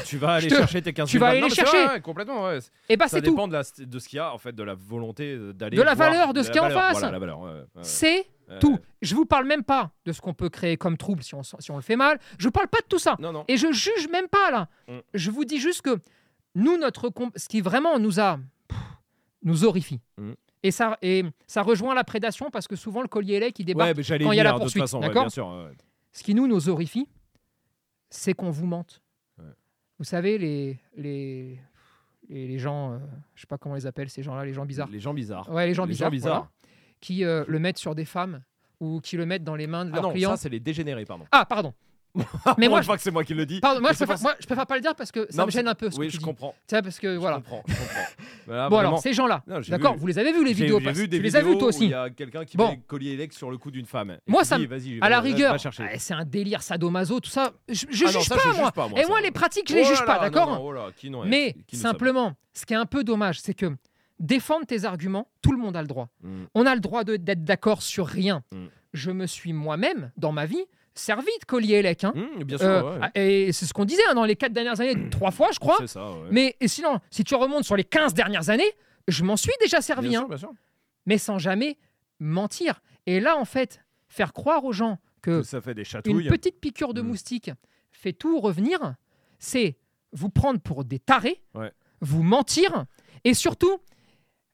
S1: Tu vas aller
S2: te-
S1: chercher tes 15
S2: tu
S1: 000
S2: vas
S1: balles.
S2: aller les chercher.
S1: vrai, ouais, complètement, ouais.
S2: et bah
S1: Ça
S2: c'est tout.
S1: dépend de, la, de ce qu'il y a, en fait, de la volonté d'aller.
S2: De la
S1: voir-
S2: valeur de ce qu'il y a en face.
S1: Voilà, ouais.
S2: C'est tout. Je vous parle même pas de ce qu'on peut créer comme trouble si on, si on le fait mal. Je parle pas de tout ça.
S1: Non, non.
S2: Et je juge même pas là.
S1: Mm.
S2: Je vous dis juste que nous, notre ce qui vraiment nous a pff, nous horrifie.
S1: Mm.
S2: Et ça, et ça rejoint la prédation parce que souvent le collier élec il débarque. Quand il y a la poursuite, d'accord. Ce qui nous nous horrifie, c'est qu'on vous mente.
S1: Ouais.
S2: Vous savez les les les, gens, euh, je sais pas comment on les appelle ces gens-là, les gens bizarres.
S1: Les gens bizarres.
S2: Ouais, les gens
S1: Les
S2: bizarres.
S1: gens bizarres.
S2: voilà, qui euh, le mettent sur des femmes ou qui le mettent dans les mains de
S1: Ah
S2: leurs
S1: non,
S2: clients.
S1: ça, c'est les dégénérés, pardon.
S2: Ah pardon. (laughs) Mais moi,
S1: une fois que c'est moi qui le dis.
S2: Pardon, moi, je préfère,
S1: pas-
S2: moi, je préfère pas le dire parce que ça
S1: Non,
S2: me gêne un peu. Ce
S1: Oui,
S2: que
S1: je
S2: dis.
S1: comprends.
S2: Tu sais, parce que
S1: Je
S2: voilà.
S1: comprends. je comprends. (laughs) Voilà,
S2: Bon
S1: vraiment.
S2: alors ces gens-là, d'accord,
S1: vu.
S2: vous les avez vus les vidéos
S1: j'ai vu des
S2: Tu les as vus toi aussi.
S1: Il y a quelqu'un qui
S2: Bon.
S1: met collier élect sur le cou d'une femme.
S2: Moi, ça
S1: dit,
S2: me- À la rigueur, ouais, c'est un délire sadomaso, tout ça. Je, je
S1: Ah non,
S2: juge
S1: ça,
S2: pas,
S1: je
S2: moi.
S1: pas, moi,
S2: Et moi, les pratiques, je les juge pas, d'accord Mais simplement, ce qui est un peu dommage, c'est que défendre tes arguments, tout le monde a le droit.
S1: Mm.
S2: On a le droit d'être d'accord sur rien.
S1: Mm.
S2: Je me suis moi-même, dans ma vie, servi de collier élec. hein.
S1: Mm, bien sûr,
S2: Euh,
S1: ouais.
S2: Et c'est ce qu'on disait hein, dans les quatre dernières années, trois fois, je crois.
S1: C'est ça, ouais.
S2: Mais et sinon, si tu remontes sur les 15 dernières années, je m'en suis déjà servi.
S1: Bien
S2: hein.
S1: sûr, bien sûr.
S2: mais sans jamais mentir. Et là, en fait, faire croire aux gens que
S1: Que ça fait des
S2: une petite piqûre de
S1: Mm.
S2: moustique fait tout revenir, c'est vous prendre pour des tarés,
S1: Ouais.
S2: vous mentir, et surtout,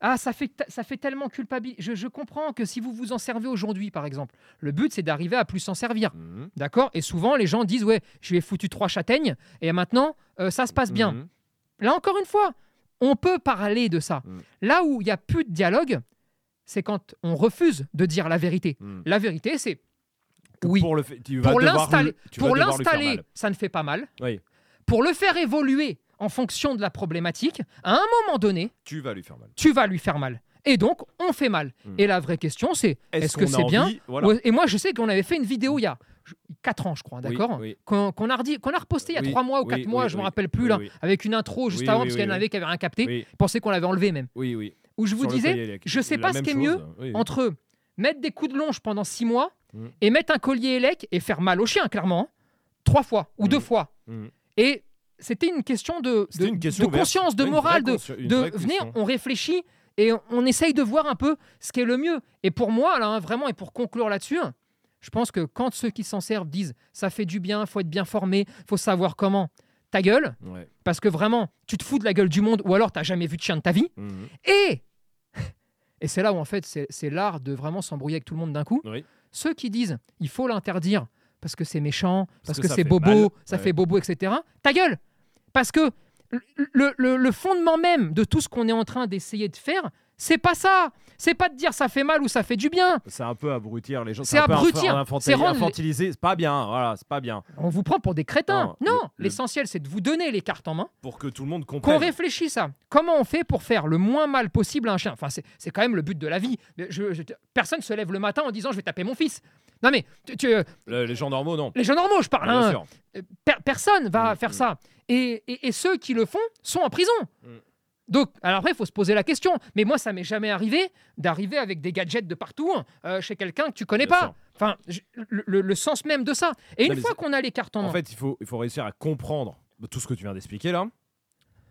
S2: ah, ça fait, ça fait tellement culpabiliser. Je, je comprends que si vous vous en servez aujourd'hui, par exemple, le but, c'est d'arriver à plus s'en servir.
S1: Mhm.
S2: D'accord? Et souvent, les gens disent, ouais, je lui ai foutu trois châtaignes, et maintenant, euh, ça se passe bien.
S1: Mhm.
S2: Là, encore une fois, on peut parler de ça.
S1: Mm.
S2: Là où il n'y a plus de dialogue, c'est quand on refuse de dire la vérité. La vérité, c'est Oui.
S1: pour
S2: l'installer, pour ça ne fait pas mal.
S1: Oui,
S2: Pour le faire évoluer en fonction de la problématique, à un moment donné,
S1: tu vas lui faire mal.
S2: tu vas lui faire mal. Et donc, on fait mal.
S1: Hmm.
S2: Et la vraie question, c'est est-ce que c'est bien
S1: Voilà.
S2: Et moi, je sais qu'on avait fait une vidéo il y a 4 ans, je crois, d'accord?
S1: oui.
S2: Qu'on qu'on a, redit- qu'on a reposté il y a
S1: Oui,
S2: 3 mois ou 4
S1: oui,
S2: mois, je me
S1: oui.
S2: rappelle plus, là, avec une intro juste avant, parce qu'il y en avait qui avaient rien capté,
S1: Oui,
S2: pensaient qu'on l'avait enlevé même.
S1: oui, oui.
S2: Où je vous
S1: Sur
S2: disais,
S1: collier
S2: je sais
S1: La
S2: pas ce qui est mieux entre mettre des coups de longe pendant 6 mois
S1: Mm.
S2: et mettre un collier élec et faire mal au chien, clairement, 3 fois ou
S1: Mm.
S2: 2 fois. Et c'était une question de,
S1: C'était
S2: de-
S1: une question
S2: de
S1: ouverte.
S2: conscience, de morale, de, venir, on réfléchit et on, essaye de voir un peu ce qui est le mieux. Et pour moi, là, hein, vraiment, et pour conclure là-dessus, je pense que quand ceux qui s'en servent disent ça fait du bien, faut être bien formé, faut savoir comment, ta gueule,
S1: Ouais.
S2: parce que vraiment, tu te fous de la gueule du monde ou alors t'as jamais vu de chien de ta vie.
S1: Mhm.
S2: Et, (laughs) et c'est là où en fait c'est c'est l'art de vraiment s'embrouiller avec tout le monde d'un coup.
S1: Oui.
S2: Ceux qui disent il faut l'interdire parce que c'est méchant, parce,
S1: que
S2: c'est bobo,
S1: mal.
S2: ça
S1: Ouais.
S2: fait bobo, etc. Ta gueule Parce que le, le- le- le fondement même de tout ce qu'on est en train d'essayer de faire, c'est pas ça. C'est pas de dire ça fait mal ou ça fait du bien.
S1: C'est un peu abrutir les gens.
S2: C'est abrutir. C'est
S1: infantiliser. C'est pas bien. Voilà, c'est pas bien.
S2: On vous prend pour des crétins.
S1: Non,
S2: Non,
S1: le- le-
S2: l'essentiel c'est de vous donner les cartes en main.
S1: Pour que tout le monde
S2: Qu'on
S1: comprenne.
S2: réfléchisse à comment on fait pour faire le moins mal possible à un chien. Enfin, c'est quand même le but de la vie. Je- je- personne se lève le matin en disant je vais taper mon fils. Non mais tu- tu-
S1: Le- les gens normaux, non.
S2: les gens normaux, je parle. Hein. Euh, per- personne va
S1: Mm,
S2: faire
S1: mm.
S2: ça. Et, et- et ceux qui le font sont en prison.
S1: Mm.
S2: Donc, alors après, il faut se poser la question. Mais moi, ça m'est jamais arrivé d'arriver avec des gadgets de partout euh, chez quelqu'un que tu connais
S1: Bien
S2: pas.
S1: sûr.
S2: Enfin, je- le, sens même de ça. Et
S1: Non,
S2: une fois qu'on a les cartes en main,
S1: En fait, il faut, il faut réussir à comprendre tout ce que tu viens d'expliquer là,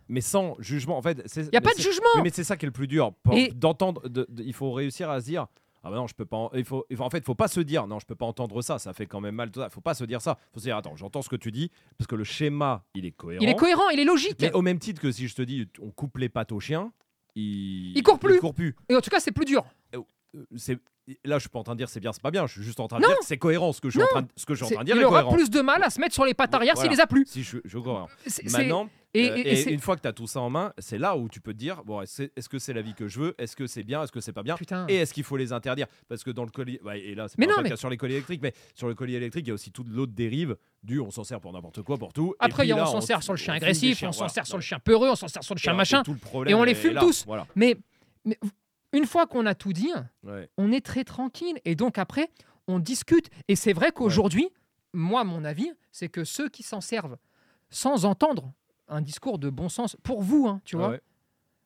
S1: mais sans jugement. En fait,
S2: il n'y a
S1: mais
S2: pas de jugement.
S1: mais c'est ça qui est le plus dur. D'entendre, de- de- il faut réussir à se dire. Ah bah non, je peux pas. en- Il faut, en fait, il faut pas se dire non, je peux pas entendre ça. Ça fait quand même mal. Tout ça. Faut pas se dire ça. Faut se dire attends, j'entends ce que tu dis parce que le schéma, il est cohérent.
S2: Il est cohérent, il est logique.
S1: Mais au même titre que si je te dis on coupe les pattes au chien, il,
S2: Il court plus.
S1: Il court plus.
S2: Et en tout cas, c'est plus dur.
S1: Euh, C'est là, je suis pas en train de dire c'est bien, c'est pas bien. Je suis juste en train de
S2: Non.
S1: dire que c'est cohérent. Ce que je suis en train de, ce que je suis en
S2: C'est-
S1: train de dire
S2: il
S1: est
S2: aura
S1: cohérent.
S2: plus de mal à se mettre sur les pattes arrière
S1: Voilà.
S2: s'il les a plus.
S1: Si je, je cohérent. Maintenant,
S2: et,
S1: euh,
S2: et- et
S1: et une fois que tu as tout ça en main, c'est là où tu peux te dire bon, est-ce que c'est la vie que je veux? Est-ce que c'est bien? Est-ce que c'est pas bien?
S2: Putain.
S1: Et est-ce qu'il faut les interdire? Parce que dans le ouais, et là, c'est pas
S2: non, mais-
S1: sur les colliers électriques, mais sur le collier électrique, il y a aussi toute l'autre dérive du on s'en sert pour n'importe quoi, pour tout. Et
S2: Après, y a-
S1: là,
S2: on s'en sert sur le chien agressif,
S1: chiens,
S2: on s'en
S1: voilà.
S2: sert sur le chien peureux, on s'en sert sur le
S1: Et
S2: chien machin.
S1: tout le problème
S2: et on les fume
S1: là.
S2: tous.
S1: Voilà.
S2: Mais, mais une fois qu'on a tout dit,
S1: Ouais.
S2: on est très tranquille. Et donc après, on discute. Et c'est vrai qu'aujourd'hui, moi, mon avis, c'est que ceux qui s'en servent sans entendre un discours de bon sens, pour vous, hein, tu vois,
S1: Ouais,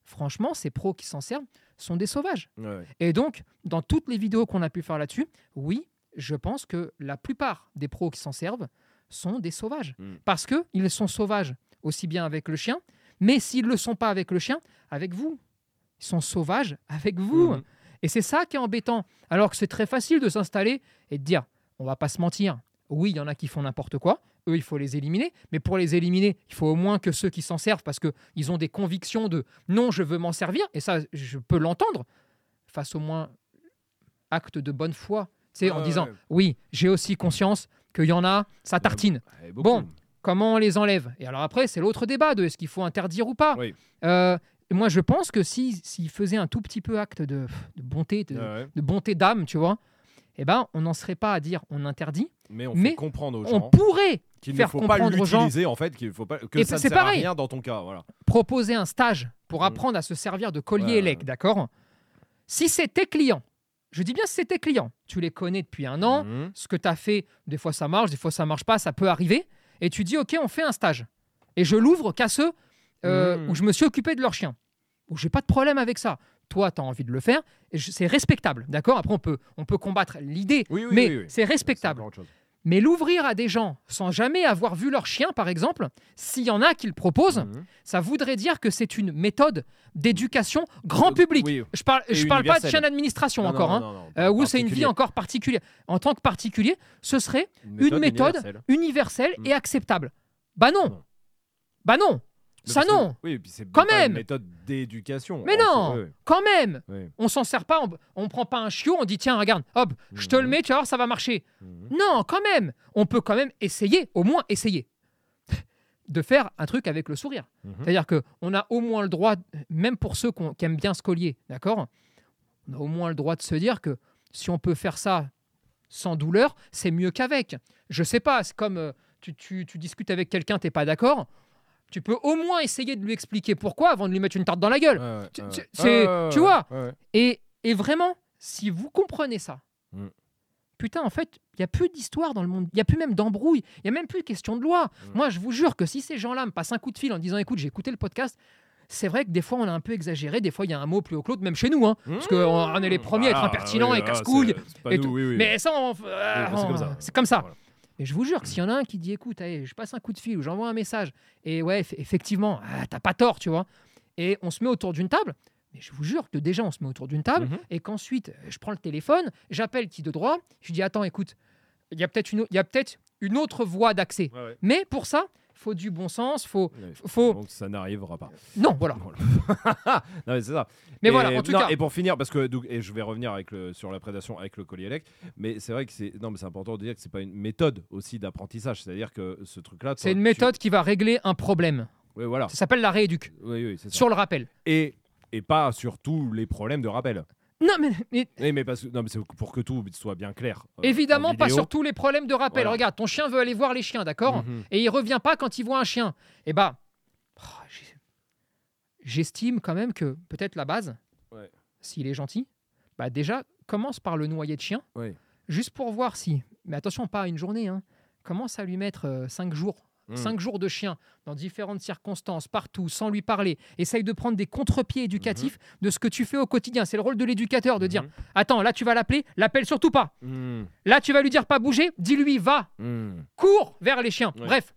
S2: franchement, ces pros qui s'en servent sont des sauvages.
S1: ouais.
S2: Et donc, dans toutes les vidéos qu'on a pu faire là-dessus, oui, je pense que la plupart des pros qui s'en servent sont des sauvages.
S1: Mm.
S2: Parce qu'ils sont sauvages aussi bien avec le chien, mais s'ils ne le sont pas avec le chien, avec vous. Ils sont sauvages avec vous.
S1: Mhm.
S2: Et c'est ça qui est embêtant. Alors que c'est très facile de s'installer et de dire, on va pas se mentir, oui, il y en a qui font n'importe quoi, eux, il faut les éliminer, mais pour les éliminer, il faut au moins que ceux qui s'en servent, parce qu'ils ont des convictions de non, je veux m'en servir, et ça, je peux l'entendre, fassent au moins acte de bonne foi, sais, en
S1: Ouais,
S2: disant,
S1: ouais.
S2: oui, j'ai aussi conscience qu'il y en a, ça tartine.
S1: Ouais, beaucoup.
S2: Bon, comment on les enlève? Et alors après, c'est l'autre débat de est-ce qu'il faut interdire ou pas?
S1: Oui.
S2: Euh, moi, je pense que si s'ils faisaient un tout petit peu acte de, de bonté, de, bonté d'âme, tu vois, eh ben, on n'en serait pas à dire on interdit.
S1: Mais on
S2: Mais
S1: fait comprendre aux
S2: On
S1: gens
S2: pourrait
S1: qu'il ne
S2: faire
S1: faut pas l'utiliser en fait, qu'il faut pas que
S2: Et
S1: ça ne
S2: c'est
S1: sert à
S2: pareil.
S1: rien dans ton cas. Voilà.
S2: proposer un stage pour
S1: Mm.
S2: apprendre à se servir de collier
S1: Ouais,
S2: élec,
S1: ouais.
S2: d'accord? Si c'est tes clients, je dis bien si c'est tes clients, tu les connais depuis un an,
S1: Mhm.
S2: ce que tu as fait, des fois ça marche, des fois ça marche pas, ça peut arriver, et tu dis ok, on fait un stage. Et je l'ouvre qu'à ceux euh,
S1: Mhm.
S2: où je me suis occupé de leur chien, où j'ai pas de problème avec ça. Toi, tu as envie de le faire, c'est respectable, d'accord? Après, on peut, on peut combattre l'idée,
S1: Oui, oui,
S2: mais
S1: oui,
S2: C'est respectable. Mais l'ouvrir à des gens sans jamais avoir vu leur chien, par exemple, s'il y en a qui le proposent,
S1: Mhm.
S2: ça voudrait dire que c'est une méthode d'éducation grand
S1: Euh,
S2: public.
S1: oui.
S2: Je parle, je parle pas de chien d'administration encore,
S1: non,
S2: hein,
S1: non, non,
S2: euh, où c'est une vie encore particulière. En tant que particulier, ce serait une méthode
S1: universelle.
S2: universelle et acceptable. Bah non, bah non, ça
S1: que-
S2: non,
S1: Oui, et puis c'est
S2: Quand même.
S1: une méthode d'éducation.
S2: mais non, quand même.
S1: ouais.
S2: On s'en sert pas, on, on prend pas un chiot, on dit tiens regarde, hop, je te le
S1: Mhm.
S2: mets, tu vas voir ça va marcher.
S1: Mhm.
S2: Non, quand même, on peut quand même essayer, au moins essayer, (laughs) de faire un truc avec le sourire.
S1: Mhm.
S2: C'est-à-dire qu'on a au moins le droit, même pour ceux qui aiment bien ce collier, d'accord? On a au moins le droit de se dire que si on peut faire ça sans douleur, c'est mieux qu'avec. Je sais pas, c'est comme euh, tu, tu- tu discutes avec quelqu'un, t'es pas d'accord. Tu peux au moins essayer de lui expliquer pourquoi avant de lui mettre une tarte dans la gueule.
S1: Ouais,
S2: Tu-
S1: ouais,
S2: c'est-
S1: Ouais,
S2: tu vois. Et, et vraiment, si vous comprenez ça,
S1: Mm.
S2: putain, en fait, il n'y a plus d'histoire dans le monde. Il n'y a plus même d'embrouille. Il n'y a même plus de question de loi.
S1: Mm.
S2: Moi, je vous jure que si ces gens-là me passent un coup de fil en disant écoute, j'ai écouté le podcast, c'est vrai que des fois, on a un peu exagéré. Des fois, il y a un mot plus haut que l'autre, même chez nous. Hein, parce qu'on on est les premiers à être
S1: Ah,
S2: impertinents
S1: oui,
S2: et
S1: ah,
S2: casse-couilles.
S1: oui, oui.
S2: Mais ça, on-
S1: Oui, c'est comme ça.
S2: c'est comme ça.
S1: Voilà.
S2: Mais je vous jure que s'il y en a un qui dit écoute, allez, je passe un coup de fil ou j'envoie un message, et ouais, eff- effectivement, ah, t'as pas tort, tu vois, et on se met autour d'une table, mais je vous jure que déjà on se met autour d'une table,
S1: Mhm.
S2: et qu'ensuite je prends le téléphone, j'appelle qui de droit, je dis attends, écoute, il y a peut-être une, autre voie d'accès.
S1: Ouais, ouais.
S2: Mais pour ça, faut du bon sens, faut. Faut-
S1: Donc ça n'arrivera pas.
S2: Non, voilà. (laughs)
S1: Non mais c'est ça.
S2: Mais
S1: Et-
S2: voilà, en tout
S1: non,
S2: cas.
S1: Et pour finir, parce que donc, et je vais revenir avec le, sur la prédation avec le collier élect, mais c'est vrai que c'est non mais c'est important de dire que c'est pas une méthode aussi d'apprentissage, c'est-à-dire que ce truc-là.
S2: C'est une
S1: tu-
S2: méthode qui va régler un problème.
S1: Oui voilà.
S2: Ça s'appelle la rééduque,
S1: Oui oui c'est ça.
S2: sur le rappel.
S1: Et et pas sur tous les problèmes de rappel.
S2: Non, mais, mais
S1: Oui mais parce que non mais c'est pour que tout soit bien clair. euh,
S2: évidemment
S1: en
S2: pas sur tous les problèmes de rappel.
S1: Voilà.
S2: Regarde, ton chien veut aller voir les chiens, d'accord
S1: Mhm.
S2: et il revient pas quand il voit un chien. Eh bah, oh, j'estime quand même que peut-être la base,
S1: Ouais.
S2: s'il est gentil, bah déjà commence par le noyer de chien,
S1: Ouais.
S2: juste pour voir si. Mais attention, pas une journée. Hein. Commence à lui mettre 5 jours.
S1: Mhm.
S2: Cinq jours de chien dans différentes circonstances, partout, sans lui parler. Essaye de prendre des contre-pieds éducatifs de ce que tu fais au quotidien. C'est le rôle de l'éducateur de dire
S1: Mhm.
S2: Attends, là tu vas l'appeler, l'appelle surtout pas. Là tu vas lui dire pas bouger, dis-lui va, cours vers les chiens.
S1: Ouais.
S2: Bref,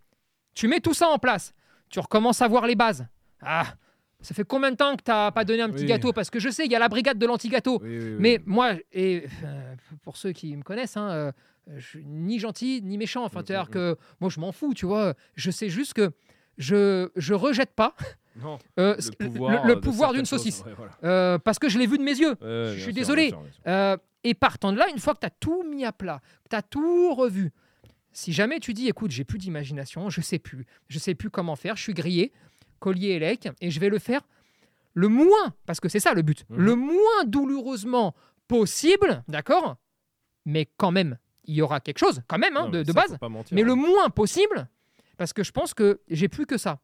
S2: tu mets tout ça en place. Tu recommences à voir les bases. Ah, ça fait combien de temps que t'as pas donné un petit
S1: Oui.
S2: gâteau? Parce que je sais, il y a la brigade de l'anti-gâteau.
S1: Oui, oui, oui.
S2: Mais moi, et euh, pour ceux qui me connaissent, hein, euh, je suis ni gentil ni méchant. Enfin,
S1: Mm,
S2: c'est-à-dire
S1: mm,
S2: que moi, je m'en fous, tu vois. Je sais juste que je je rejette pas
S1: Non,
S2: euh,
S1: le pouvoir,
S2: le
S1: de
S2: pouvoir d'une saucisse
S1: choses, ouais, voilà.
S2: Euh, parce que je l'ai vu de mes yeux. Je suis
S1: sûr,
S2: désolé.
S1: bien sûr, bien sûr.
S2: Et partant de là, une fois que tu as tout mis à plat, que tu as tout revu, si jamais tu dis, écoute, j'ai plus d'imagination, je sais plus, je sais plus comment faire, je suis grillé, collier élec, et je vais le faire le moins, parce que c'est ça le but,
S1: Mhm.
S2: le moins douloureusement possible, d'accord? Mais quand même, il y aura quelque chose, quand même, hein,
S1: Non,
S2: de,
S1: mais
S2: de
S1: ça,
S2: base,
S1: mentir,
S2: mais
S1: hein.
S2: le moins possible, parce que je pense que j'ai plus que ça.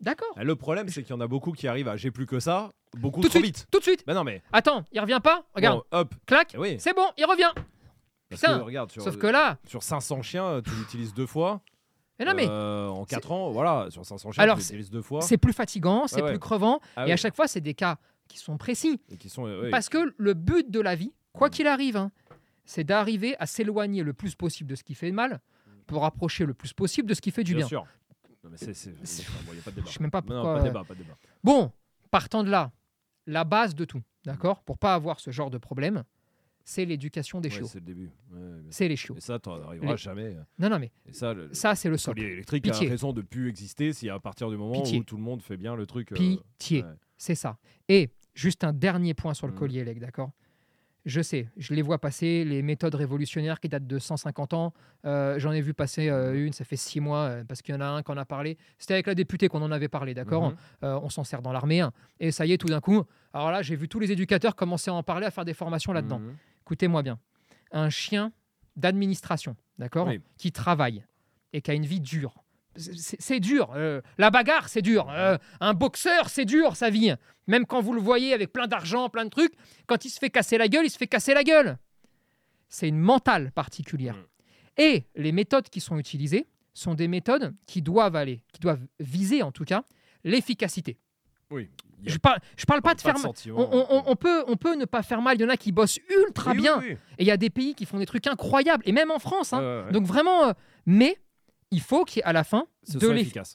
S2: D'accord?
S1: Ah, Le problème, c'est qu'il y en a beaucoup qui arrivent à j'ai plus que ça, beaucoup
S2: Tout de
S1: trop
S2: suite,
S1: vite.
S2: tout de suite.
S1: Bah non, mais
S2: Attends, il revient pas? Regarde,
S1: bon, hop,
S2: clac,
S1: eh oui.
S2: c'est bon, il revient. Putain,
S1: que, regarde, sur,
S2: Sauf que là,
S1: sur 500 chiens, tu l'utilises deux fois.
S2: Mais non mais
S1: euh, en 4 ans, voilà, sur 500 chiens,
S2: Alors,
S1: deux fois.
S2: c'est plus fatigant, c'est
S1: ouais.
S2: plus crevant,
S1: Ah
S2: et
S1: oui.
S2: à chaque fois, c'est des cas qui sont précis.
S1: Et qui sont, euh.
S2: Parce que le but de la vie, quoi
S1: Mm.
S2: qu'il arrive, hein, c'est d'arriver à s'éloigner le plus possible de ce qui fait mal pour rapprocher le plus possible de ce qui fait du bien.
S1: sûr. Non, mais c'est, c'est,
S2: C'est-
S1: il n'y a pas de débat.
S2: Je sais même pas
S1: Non,
S2: pourquoi.
S1: pas de débat, pas de débat.
S2: Bon, partant de là, la base de tout, d'accord? Pour pas avoir ce genre de problème, c'est l'éducation des
S1: Ouais,
S2: chiots.
S1: c'est le début. Ouais.
S2: C'est les chiots.
S1: Et ça, t'en arriveras
S2: Les-
S1: jamais.
S2: Non, non, mais
S1: Et ça, le,
S2: ça, c'est le
S1: le
S2: socle.
S1: collier électrique
S2: Pitié.
S1: a raison de plus exister si à partir du moment
S2: Pitié.
S1: où tout le monde fait bien le truc. euh,
S2: Pitié.
S1: ouais.
S2: C'est ça. Et juste un dernier point sur le
S1: Mhm.
S2: collier élec, d'accord? Je sais, je les vois passer, les méthodes révolutionnaires qui datent de 150 ans. Euh, J'en ai vu passer euh, une, ça fait six mois, euh, parce qu'il y en a un qui en a parlé. C'était avec la députée qu'on en avait parlé, d'accord?
S1: Mhm.
S2: Euh, On s'en sert dans l'armée. hein. Et ça y est, tout d'un coup, alors là, j'ai vu tous les éducateurs commencer à en parler, à faire des formations là-dedans.
S1: Mhm.
S2: Écoutez-moi bien. Un chien d'administration, d'accord
S1: Oui.
S2: Qui travaille et qui a une vie dure. C'est- dur. euh, la bagarre, c'est dur. euh, un boxeur, c'est dur, sa vie. Même quand vous le voyez avec plein d'argent, plein de trucs, quand il se fait casser la gueule, il se fait casser la gueule. C'est une mentale particulière.
S1: Mm.
S2: Et les méthodes qui sont utilisées sont des méthodes qui doivent aller, qui doivent viser en tout cas l'efficacité.
S1: Oui.
S2: Je parle, je parle pas de faire mal. On, on- on- on peut, on peut ne pas faire mal. Il y en a qui bossent ultra
S1: Oui,
S2: bien.
S1: oui.
S2: Et il y a des pays qui font des trucs incroyables, et même en France. hein.
S1: Ouais.
S2: Donc vraiment, euh, mais il faut qu'il y ait à la fin de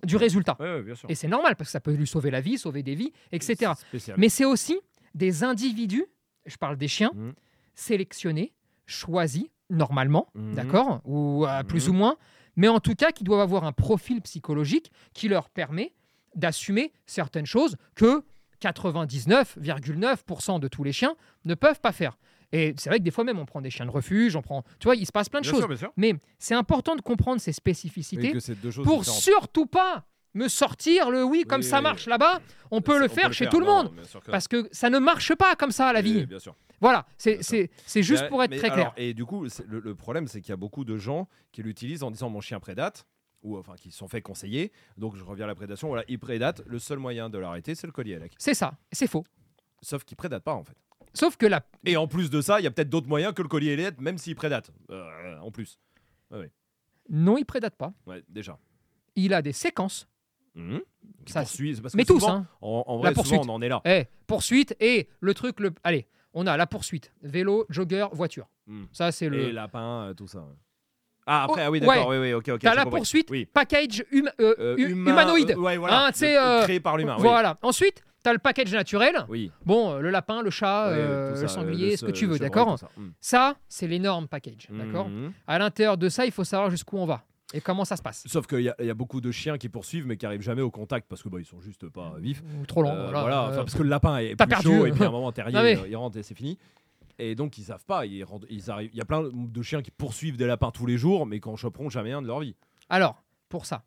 S2: du résultat.
S1: Ouais, ouais, bien sûr.
S2: Et c'est normal parce que ça peut lui sauver la vie, sauver des vies, etc. Mais c'est aussi des individus, je parle des chiens,
S1: Mhm.
S2: sélectionnés, choisis, normalement,
S1: Mhm.
S2: d'accord? Ou euh, plus
S1: Mhm.
S2: ou moins, mais en tout cas qui doivent avoir un profil psychologique qui leur permet d'assumer certaines choses que 99,9% de tous les chiens ne peuvent pas faire. Et c'est vrai que des fois même, on prend des chiens de refuge, on prend... Tu vois, il se passe plein de
S1: Bien
S2: choses.
S1: sûr, bien sûr.
S2: Mais c'est important de comprendre ces spécificités pour
S1: différentes.
S2: surtout pas me sortir le oui comme
S1: Oui,
S2: ça
S1: oui.
S2: marche là-bas, on peut le faire chez tout le monde.
S1: non, que.
S2: Parce que ça ne marche pas comme ça, la
S1: Oui,
S2: vie.
S1: Bien sûr.
S2: Voilà, c'est- juste
S1: Mais-
S2: pour être très
S1: alors,
S2: clair.
S1: et du coup, le problème, c'est qu'il y a beaucoup de gens qui l'utilisent en disant mon chien prédate, ou enfin qui se sont fait conseiller. Donc je reviens à la prédation. Voilà, il prédate. Le seul moyen de l'arrêter, c'est le collier.
S2: C'est ça, c'est faux.
S1: Sauf qu'il prédate pas en fait.
S2: Sauf que la,
S1: Et en plus de ça, il y a peut-être d'autres moyens que le collier Elliott, même s'il prédate. Euh, en plus.
S2: non, il prédate pas.
S1: Ouais, déjà.
S2: Il a des séquences.
S1: Qui
S2: Ça,
S1: poursuit- que
S2: Mais tous,
S1: souvent,
S2: hein.
S1: En, en
S2: La
S1: vrai,
S2: poursuite.
S1: souvent, on en est là.
S2: Eh, poursuite et le truc, le... allez, on a la poursuite. Vélo, jogger, voiture.
S1: Mm.
S2: Ça, c'est
S1: Et
S2: le
S1: lapin, euh, tout ça. Ah, après,
S2: Oh,
S1: ah oui, d'accord.
S2: ouais.
S1: Oui, oui, ok, ok.
S2: T'as la
S1: compris.
S2: poursuite,
S1: Oui.
S2: package hum- euh,
S1: Euh, humain,
S2: humanoïde.
S1: euh, ouais, voilà.
S2: Hein,
S1: Le- créé par l'humain.
S2: Voilà. Ensuite, t'as le package naturel.
S1: Oui.
S2: Bon, le lapin, le chat,
S1: Ouais, tout ça,
S2: le sanglier,
S1: le
S2: ce que tu veux, d'accord
S1: ça. Mm.
S2: Ça, c'est l'énorme package, d'accord
S1: Mhm.
S2: À l'intérieur de ça, il faut savoir jusqu'où on va et comment ça se passe.
S1: Sauf qu'il y, a- il y a beaucoup de chiens qui poursuivent mais qui arrivent jamais au contact parce que bah, ils sont juste pas vifs.
S2: Ou trop long,
S1: Euh,
S2: voilà. Euh,
S1: enfin, parce que le lapin est plus
S2: perdu.
S1: chaud et puis à un moment (laughs) terrier euh, il rentre et c'est fini. Et donc ils savent pas, ils, arrivent. Il y a plein de chiens qui poursuivent des lapins tous les jours mais qui en choperont jamais un de leur vie.
S2: Alors, pour ça,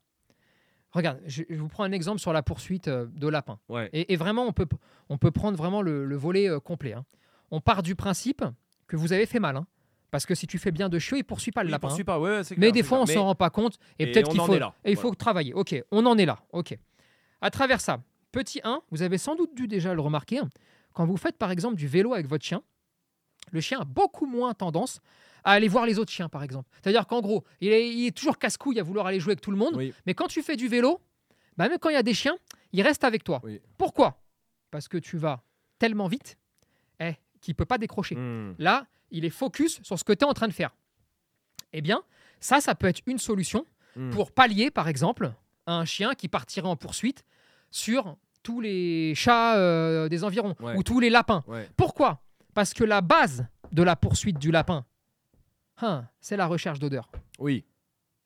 S2: regarde, je, je vous prends un exemple sur la poursuite euh, de lapin.
S1: Ouais.
S2: Et, et vraiment, on peut, on peut prendre vraiment le, le volet euh, complet. hein. On part du principe que vous avez fait mal. hein. Parce que si tu fais bien de chiot, il poursuit pas le lapin. hein.
S1: pas, ouais, ouais, c'est
S2: Mais des
S1: c'est
S2: fois, on
S1: clair.
S2: s'en rend pas compte. Et,
S1: et
S2: peut-être
S1: on
S2: qu'il
S1: en
S2: faut,
S1: est là,
S2: et il faut travailler. Ok, on en est là. Ok. À travers ça, petit 1, vous avez sans doute dû déjà le remarquer. hein, Quand vous faites par exemple du vélo avec votre chien, le chien a beaucoup moins tendance à aller voir les autres chiens, par exemple. C'est-à-dire qu'en gros, il est, il est toujours casse-couille à vouloir aller jouer avec tout le monde.
S1: Oui.
S2: Mais quand tu fais du vélo, bah, même quand il y a des chiens, ils restent avec toi.
S1: Oui.
S2: Pourquoi? Parce que tu vas tellement vite eh, qu'il ne peut pas décrocher.
S1: Mm.
S2: Là, il est focus sur ce que tu es en train de faire. Eh bien, ça, ça peut être une solution
S1: Mm.
S2: pour pallier, par exemple, à un chien qui partirait en poursuite sur tous les chats euh, des environs
S1: Ouais.
S2: ou tous les lapins.
S1: Ouais.
S2: Pourquoi? Parce que la base de la poursuite du lapin, hein, c'est la recherche d'odeur.
S1: Oui.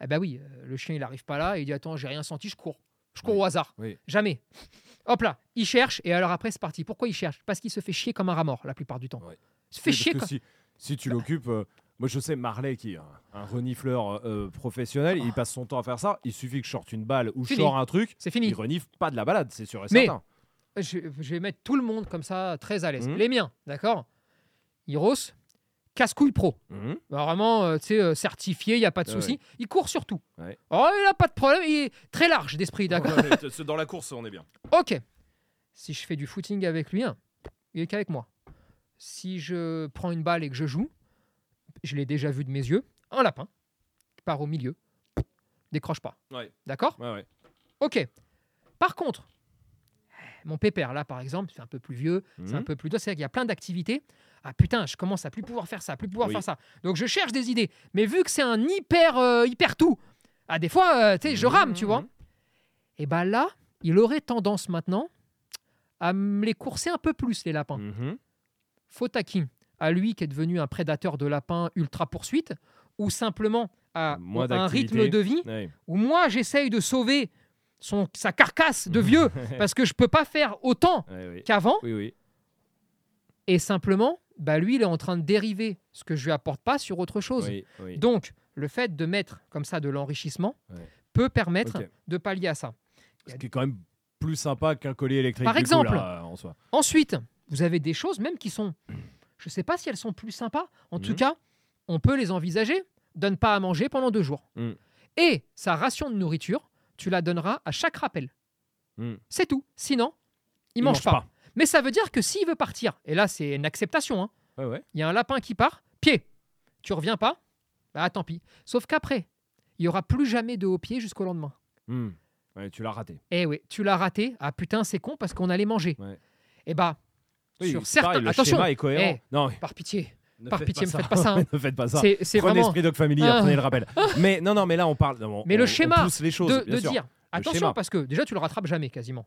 S2: Eh ben oui, euh, le chien, il n'arrive pas là, il dit Attends, j'ai rien senti, je cours. Je cours
S1: Oui.
S2: au hasard.
S1: Oui.
S2: Jamais. Hop là, il cherche, et alors après, c'est parti. Pourquoi il cherche? Parce qu'il se fait chier comme un rat mort la plupart du temps. Il se fait chier comme.
S1: si, si tu l'occupes, euh, moi je sais Marley qui est un, un renifleur euh, professionnel, il passe son temps à faire ça. Il suffit que je sorte une balle ou je sors un truc,
S2: C'est fini.
S1: il renifle pas de la balade, c'est sûr et
S2: Mais-
S1: certain.
S2: je, je vais mettre tout le monde comme ça, très à l'aise.
S1: Mhm.
S2: Les miens, d'accord? Hiros, casse-couille pro.
S1: Mhm.
S2: Bah, Vraiment, euh, tu sais, euh, certifié, il n'y a pas de
S1: Ouais,
S2: souci. Il court sur tout.
S1: Ouais.
S2: Oh, il n'a pas de problème, il est très large d'esprit, d'accord
S1: Ouais, Dans la course, on est bien.
S2: Ok. Si je fais du footing avec lui, hein, il est qu'avec moi. Si je prends une balle et que je joue, je l'ai déjà vu de mes yeux, un lapin qui part au milieu, décroche pas. D'accord? Ok. Par contre, mon pépère, là, par exemple, c'est un peu plus vieux, c'est un
S1: Mhm.
S2: peu plus C'est-à-dire qu'il y a plein d'activités. Ah putain, je commence à plus pouvoir faire ça, plus pouvoir
S1: Oui.
S2: faire ça. Donc je cherche des idées. Mais vu que c'est un hyper, euh, hyper tout, ah, des fois, euh, tu sais, je rame, tu vois. Et ben là, il aurait tendance maintenant à me les courser un peu plus, les lapins.
S1: Mhm.
S2: Faute à qui À lui qui est devenu un prédateur de lapins ultra poursuite, ou simplement à un rythme de vie où moi j'essaye de sauver son, sa carcasse de (laughs) vieux parce que je peux pas faire autant
S1: Ouais, oui.
S2: qu'avant
S1: Oui, oui.
S2: et simplement bah lui il est en train de dériver ce que je lui apporte pas sur autre chose. Donc le fait de mettre comme ça de l'enrichissement peut permettre de pallier à ça.
S1: Ce qui est quand même plus sympa qu'un collier électrique.
S2: Par
S1: coup,
S2: exemple.
S1: là, en soi.
S2: Ensuite, vous avez des choses même qui sont je sais pas si elles sont plus sympas. En tout
S1: Mhm.
S2: cas, on peut les envisager. Donne pas à manger pendant deux jours.
S1: Mhm.
S2: Et sa ration de nourriture, tu la donneras à chaque rappel.
S1: Mhm.
S2: C'est tout. Sinon, il, mange,
S1: mange
S2: pas.
S1: pas.
S2: Mais ça veut dire que s'il veut partir, et là c'est une acceptation, hein,
S1: Ouais, ouais.
S2: il y a un lapin qui part, pied, tu reviens pas, bah tant pis. Sauf qu'après, il y aura plus jamais de haut pied jusqu'au lendemain.
S1: Hmm. Ouais, tu l'as raté.
S2: Eh oui, tu l'as raté. Ah putain, c'est con parce qu'on allait manger.
S1: Ouais.
S2: Et bah,
S1: Oui,
S2: sur certains,
S1: pareil, le
S2: attention,
S1: schéma est cohérent.
S2: eh,
S1: non,
S2: par pitié,
S1: ne
S2: par pitié, me faites pas ça. hein. (laughs)
S1: ne faites pas ça.
S2: c'est c'est
S1: Prenez
S2: vraiment
S1: Esprit Dog Family,
S2: Ah.
S1: prenez le rappel. (laughs) Mais non, non, mais là on parle. non,
S2: Mais
S1: on-
S2: le
S1: on
S2: schéma
S1: pousse les choses,
S2: de,
S1: bien
S2: de
S1: sûr.
S2: dire attention
S1: schéma.
S2: parce que déjà tu le rattrapes jamais quasiment.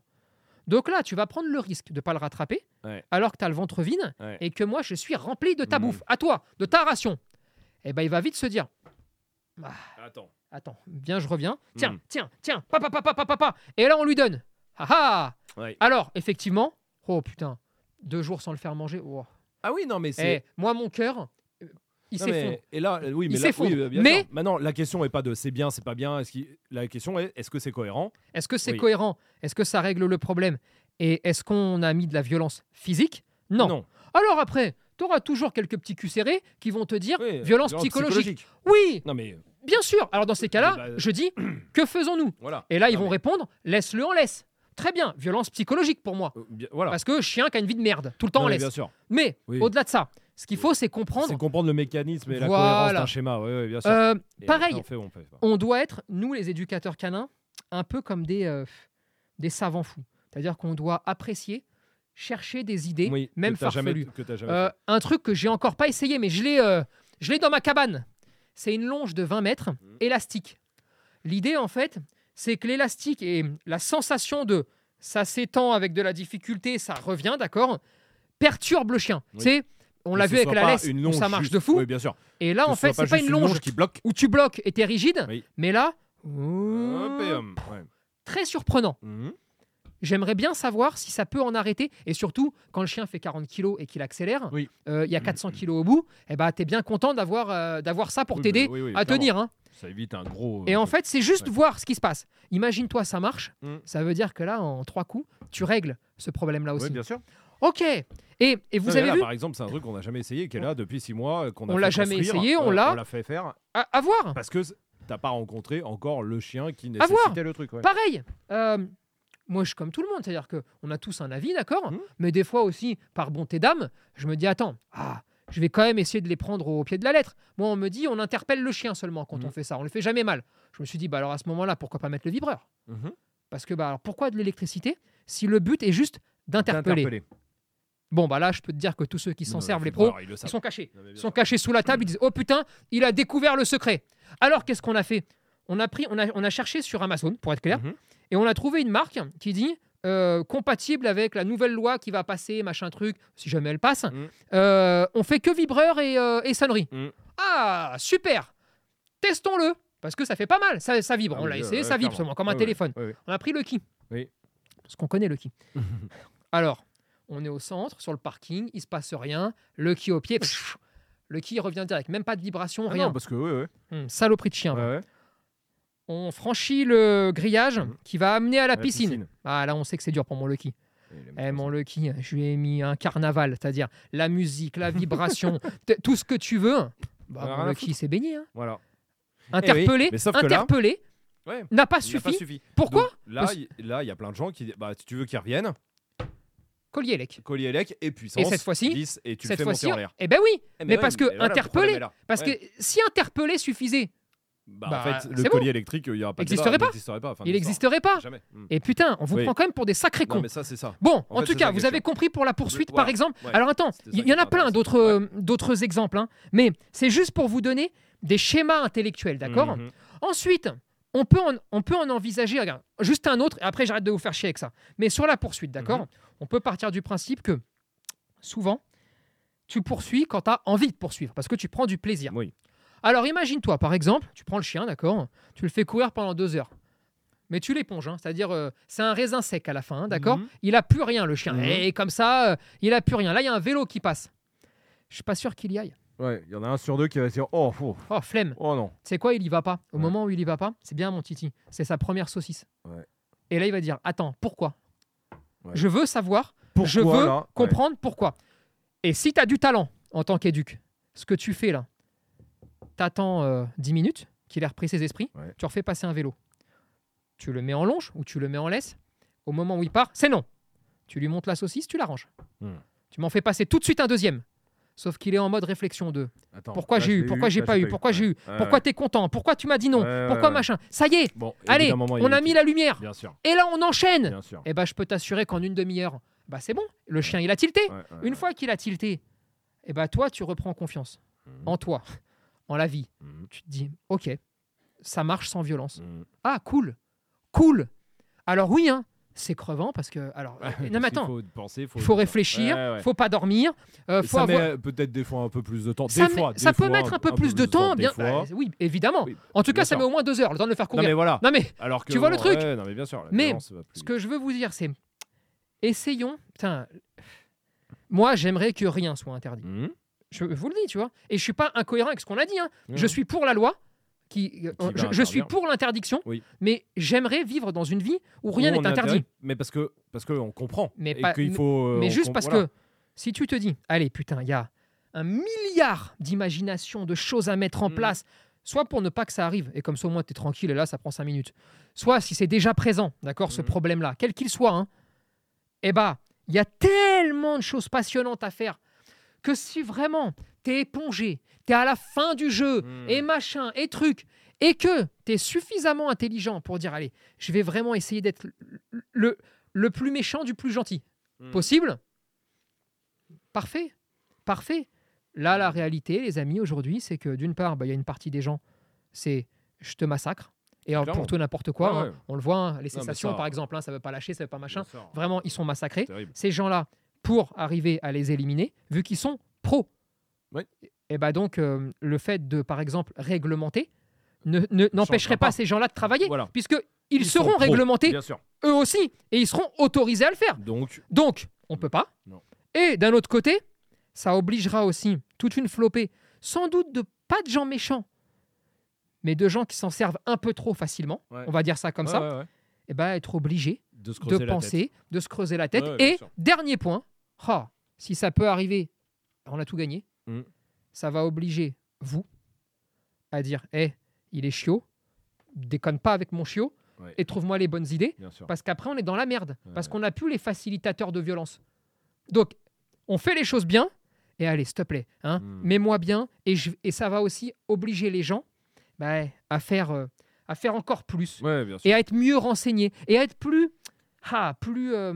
S2: Donc là, tu vas prendre le risque de pas le rattraper
S1: Ouais.
S2: alors que tu as le ventre vide
S1: Ouais.
S2: et que moi je suis rempli de ta
S1: Mhm.
S2: bouffe, à toi, de ta ration. Et ben il va vite se dire Ah,
S1: Attends.
S2: Attends, viens, je reviens. Tiens,
S1: Mhm.
S2: tiens, tiens, papa, papa, papa, papa. Et là, on lui donne. Ah ah
S1: Ouais.
S2: Alors, effectivement, oh putain, deux jours sans le faire manger. oh.
S1: Ah oui, non, mais
S2: Eh,
S1: c'est.
S2: moi, mon cœur, euh, il
S1: Non,
S2: s'effondre.
S1: mais- Et là, euh, oui,
S2: Il
S1: mais là,
S2: s'effondre.
S1: oui, bien
S2: Mais-
S1: sûr. maintenant, la question est pas de c'est bien, c'est pas bien. Est-ce qu'il- la question est est-ce que c'est cohérent?
S2: Est-ce que c'est
S1: Oui.
S2: cohérent? Est-ce que ça règle le problème? Et est-ce qu'on a mis de la violence physique? Non. Alors après, tu auras toujours quelques petits culs serrés qui vont te dire
S1: Oui,
S2: violence psychologique. Oui,
S1: Non, mais
S2: bien sûr. Alors dans ces cas-là,
S1: Bah,
S2: je dis (clears throat) que faisons-nous?
S1: Voilà.
S2: Et là, ils
S1: Non,
S2: vont
S1: mais-
S2: répondre laisse-le en laisse. Très bien, violence psychologique pour moi.
S1: euh, bien- Voilà.
S2: Parce que chien qui a une vie de merde, tout le temps
S1: mais
S2: laisse.
S1: bien sûr.
S2: Mais
S1: Oui.
S2: au-delà de ça, ce qu'il faut, c'est
S1: C'est
S2: comprendre.
S1: comprendre le mécanisme et la
S2: Voilà.
S1: cohérence d'un schéma. Oui, oui, bien sûr.
S2: euh, pareil,
S1: on fait, on fait.
S2: on doit être, nous les éducateurs canins, un peu comme des, euh, des savants fous. C'est-à-dire qu'on doit apprécier, chercher des idées,
S1: Oui,
S2: même farfelues. Euh, un truc que j'ai encore pas essayé, mais je l'ai, je l'ai dans ma cabane. C'est une longe de 20 mètres,
S1: Mhm.
S2: élastique. L'idée, en fait, c'est que l'élastique et la sensation de ça s'étend avec de la difficulté, ça revient, d'accord, perturbe le chien.
S1: Oui.
S2: C'est, on l'a vu avec la laisse, où ça marche
S1: juste-
S2: de fou.
S1: Oui, bien sûr.
S2: Et là,
S1: Que
S2: en fait, c'est pas une longe
S1: qui bloque.
S2: où tu bloques et t'es rigide,
S1: Oui.
S2: mais là,
S1: hum, ouais.
S2: très surprenant.
S1: Mhm.
S2: J'aimerais bien savoir si ça peut en arrêter. Et surtout, quand le chien fait 40 kilos et qu'il accélère,
S1: Oui.
S2: euh, il y a 400 kilos au bout, eh ben, tu es bien content d'avoir euh, d'avoir ça pour
S1: Oui,
S2: t'aider
S1: oui, oui,
S2: à
S1: clairement.
S2: tenir. hein.
S1: Ça évite un gros.
S2: Et
S1: euh,
S2: en
S1: truc.
S2: fait, c'est juste
S1: Ouais.
S2: voir ce qui se passe. Imagine-toi, ça marche.
S1: Mm.
S2: Ça veut dire que là, en trois coups, tu règles ce problème-là aussi.
S1: Ouais, bien sûr.
S2: Ok. Et, et vous
S1: Non,
S2: avez
S1: là,
S2: vu
S1: Par exemple, c'est un truc qu'on n'a jamais essayé, qui est là depuis six mois, qu'on a
S2: On l'a jamais essayé, on
S1: euh,
S2: l'a-
S1: On l'a fait faire
S2: à, à voir.
S1: parce que t'as pas rencontré encore le chien qui
S2: À voir.
S1: nécessitait le truc. ouais.
S2: Pareil. euh, moi, je suis comme tout le monde, c'est-à-dire qu'on a tous un avis, d'accord
S1: Mhm.
S2: Mais des fois aussi, par bonté d'âme, je me dis attends, ah, je vais quand même essayer de les prendre au pied de la lettre. Moi, on me dit on interpelle le chien seulement quand
S1: Mhm.
S2: on fait ça, on le fait jamais mal. Je me suis dit bah alors à ce moment-là, pourquoi pas mettre le vibreur?
S1: Mhm.
S2: Parce que bah alors pourquoi de l'électricité si le but est juste d'interpeller? Bon bah là, je peux te dire que tous ceux qui s'en servent, les pros,
S1: ils le
S2: ils
S1: savent.
S2: sont cachés.
S1: Non,
S2: Ils sont cachés sous la table, ils disent Oh putain, il a découvert le secret. Alors qu'est-ce qu'on a fait? On a, pris, on, a, on a cherché sur Amazon, pour être clair,
S1: Mhm.
S2: et on a trouvé une marque qui dit euh, compatible avec la nouvelle loi qui va passer, machin truc, si jamais elle passe.
S1: Mhm.
S2: Euh, on fait que vibreur et, euh, et sonnerie.
S1: Mhm.
S2: Ah, super Testons-le Parce que ça fait pas mal, ça, ça vibre.
S1: Ah
S2: on l'a essayé, ça vibre seulement, comme un
S1: Ouais,
S2: téléphone.
S1: ouais, ouais.
S2: On a pris le qui
S1: Oui.
S2: Parce qu'on connaît le qui. (laughs) Alors, on est au centre, sur le parking, il se passe rien. Le qui au pied, pff, le qui revient direct, même pas de vibration,
S1: Ah
S2: rien.
S1: non, parce que.
S2: Hum, saloperie de chien. On franchit le grillage
S1: Mhm.
S2: qui va amener à la,
S1: À la
S2: piscine. Ah là, on sait que c'est dur pour mon Lucky. Eh, mon. Lucky, je lui ai mis un carnaval, c'est-à-dire la musique, la vibration, (laughs) tout ce que tu veux. Bah, mon Lucky s'est baigné. hein.
S1: Voilà.
S2: Interpellé,
S1: mais que là-
S2: interpellé,
S1: Ouais.
S2: n'a pas suffi.
S1: pas suffi.
S2: Pourquoi
S1: Donc, Là,
S2: Parce-
S1: il là, il y a plein de gens qui, bah, si tu veux qu'ils reviennent,
S2: Collier lec.
S1: collier élec et puissance.
S2: Et cette fois-ci,
S1: 10, et tu le
S2: Cette
S1: fais
S2: fois-ci,
S1: monter en l'air.
S2: eh ben oui,
S1: Eh,
S2: mais
S1: ouais,
S2: parce que
S1: le là.
S2: parce
S1: Ouais.
S2: que si interpeller suffisait,
S1: Bah,
S2: bah,
S1: en fait,
S2: c'est
S1: le
S2: bon.
S1: collier électrique, il n'y aura pas
S2: Existerait pas.
S1: Il n'existerait pas.
S2: il n'existerait.
S1: Jamais. Mm.
S2: Et putain, on vous
S1: Oui.
S2: prend quand même pour des sacrés
S1: Non,
S2: cons.
S1: mais ça, c'est ça.
S2: Bon, en,
S1: En fait,
S2: tout cas, vous avez compris pour la poursuite, par exemple.
S1: Ouais.
S2: Alors attends, il y en a plein d'autres euh, d'autres exemples, hein. mais c'est juste pour vous donner des schémas intellectuels, d'accord
S1: Mhm.
S2: Ensuite, on peut, en, on peut en envisager, regarde, juste un autre, et après j'arrête de vous faire chier avec ça. Mais sur la poursuite, d'accord
S1: Mhm.
S2: On peut partir du principe que souvent, tu poursuis quand tu as envie de poursuivre, parce que tu prends du plaisir.
S1: Oui.
S2: Alors imagine-toi, par exemple, tu prends le chien, d'accord Tu le fais courir pendant deux heures. Mais tu l'éponges, hein, c'est-à-dire euh, c'est un raisin sec à la fin, hein, d'accord
S1: Mhm.
S2: Il a plus rien, le chien.
S1: Mhm.
S2: Et comme ça, euh, il a plus rien. Là, il y a un vélo qui passe. Je suis pas sûr qu'il y aille.
S1: Ouais, il y en a un sur deux qui va se dire Oh, oh,
S2: Oh, flemme.
S1: oh non.
S2: C'est quoi, il y va pas? Au
S1: Ouais.
S2: moment où il y va pas, c'est bien mon titi. C'est sa première saucisse.
S1: Ouais.
S2: Et là, il va dire Attends, pourquoi?
S1: Ouais.
S2: Je veux savoir,
S1: Pourquoi,
S2: je veux
S1: là?
S2: Comprendre pourquoi. Et si tu as du talent en tant qu'éduc, ce que tu fais là, t'attends euh, 10 minutes qu'il ait repris ses esprits,
S1: Ouais.
S2: tu refais passer un vélo. Tu le mets en longe ou tu le mets en laisse. Au moment où il part, c'est non. Tu lui montes la saucisse, tu l'arranges.
S1: Hmm.
S2: Tu m'en fais passer tout de suite un deuxième. Sauf qu'il est en mode réflexion de
S1: Attends,
S2: pourquoi j'ai eu, pourquoi j'ai pas eu, pourquoi j'ai eu, pourquoi t'es content, pourquoi tu m'as dit non,
S1: Ouais,
S2: pourquoi
S1: ouais.
S2: machin. Ça y est,
S1: Bon,
S2: allez, on a mis la lumière.
S1: Bien sûr.
S2: Et là, on enchaîne.
S1: Bien sûr.
S2: Et ben, je peux t'assurer qu'en une demi-heure, bah c'est bon. Le chien, il a tilté.
S1: Ouais,
S2: Une fois qu'il a tilté, et ben toi, tu reprends confiance
S1: Mhm.
S2: en toi, en la vie.
S1: Mhm.
S2: Tu te dis, ok, ça marche sans violence.
S1: Mhm.
S2: Ah, cool, cool. Alors oui, hein, c'est crevant parce que, alors, euh, (laughs) non mais attends,
S1: faut penser, faut,
S2: il faut réfléchir,
S1: Ouais, ouais.
S2: faut pas dormir, euh, faut
S1: ça
S2: avoir.
S1: met peut-être des fois un peu plus de temps.
S2: Ça,
S1: des fois,
S2: ça peut mettre un peu plus de temps, bien. bah, oui, évidemment.
S1: Oui,
S2: En tout cas, ça met au moins deux heures le temps de le faire
S1: Non
S2: courir.
S1: mais voilà.
S2: Non mais
S1: Alors que
S2: Tu vois le truc
S1: ouais, Non mais bien sûr.
S2: Mais
S1: violence va plus
S2: Ce que je veux vous dire, c'est essayons. Putain, moi, j'aimerais que rien soit interdit.
S1: Mhm.
S2: Je vous le dis, tu vois. Et je suis pas incohérent avec ce qu'on a dit. hein. Je suis pour la loi. Qui, euh, je, je suis pour l'interdiction,
S1: Oui.
S2: mais j'aimerais vivre dans une vie où rien n'est interdit.
S1: Mais parce que parce que on comprend.
S2: Mais
S1: et
S2: pas-
S1: qu'il faut. euh,
S2: Mais juste parce
S1: voilà.
S2: que si tu te dis, allez, putain, il y a un milliard d'imagination, de choses à mettre en
S1: Mm.
S2: place, soit pour ne pas que ça arrive, et comme ça au moins tu es tranquille, et là ça prend cinq minutes, soit si c'est déjà présent, d'accord, ce
S1: Mm.
S2: problème-là, quel qu'il soit, hein, eh bah, il y a tellement de choses passionnantes à faire que si vraiment tu es épongé, tu es à la fin du jeu,
S1: Mm.
S2: et machin, et truc, et que tu es suffisamment intelligent pour dire, allez, je vais vraiment essayer d'être le, le, plus méchant du plus gentil
S1: Mm.
S2: possible, parfait, parfait. Là, la réalité, les amis, aujourd'hui, c'est que d'une part, bah, il y a une partie des gens, c'est je te massacre. Et alors, pour tout n'importe quoi,
S1: Ouais,
S2: hein, on le voit, hein, les
S1: mais
S2: cessations,
S1: ça-
S2: par exemple, hein, ça veut pas lâcher, ça veut pas machin. Vraiment, ils sont massacrés. Ces gens-là, pour arriver à les éliminer, vu qu'ils sont pros, et bah donc, euh, le fait de, par exemple, réglementer ne- ne- n'empêcherait
S1: changera
S2: pas
S1: pas.
S2: ces gens-là de travailler,
S1: Voilà.
S2: puisque ils, seront réglementés eux aussi, et ils seront autorisés à le faire.
S1: Donc
S2: Donc, on peut pas.
S1: Non.
S2: Et d'un autre côté, ça obligera aussi toute une flopée, sans doute de pas de gens méchants, mais de gens qui s'en servent un peu trop facilement,
S1: Ouais.
S2: on va dire ça comme
S1: Ouais,
S2: ça,
S1: ouais,
S2: et ben être obligé
S1: de se
S2: de
S1: creuser la tête.
S2: penser, de se creuser la tête. Et dernier point, ah, si ça peut arriver, on a tout gagné.
S1: Mm.
S2: Ça va obliger vous à dire, hé, il est chiot, déconne pas avec mon chiot
S1: Ouais.
S2: et trouve-moi les bonnes idées. Parce qu'après, on est dans la merde.
S1: Ouais.
S2: Parce qu'on n'a plus les facilitateurs de violence. Donc, on fait les choses bien. Et allez, s'il te plaît, hein,
S1: Mm.
S2: mets-moi bien. Et, je- et ça va aussi obliger les gens bah, à, faire, euh, à faire encore plus.
S1: Ouais.
S2: Et à être mieux renseignés. Et à être plus, ah, plus, euh,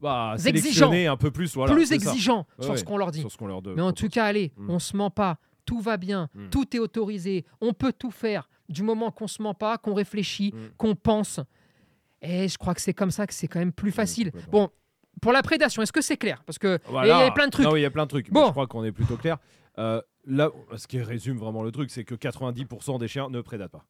S1: Bah, sélectionner un peu plus, voilà.
S2: plus exigeants
S1: Ouais,
S2: sur
S1: ouais.
S2: ce qu'on leur dit.
S1: Sur ce qu'on leur de-
S2: Mais en tout cas, allez,
S1: Mm.
S2: on se ment pas. Tout va bien.
S1: Mm.
S2: Tout est autorisé. On peut tout faire. Du moment qu'on se ment pas, qu'on réfléchit,
S1: Mm.
S2: qu'on pense. Et je crois que c'est comme ça que c'est quand même plus facile.
S1: complètement.
S2: bon, pour la prédation, est-ce que c'est clair? Parce que il y a plein de trucs.
S1: Non, il y a plein de trucs.
S2: Bon.
S1: Mais je crois qu'on est plutôt clair. Euh, là, ce qui résume vraiment le truc, c'est que 90% des chiens ne prédatent pas.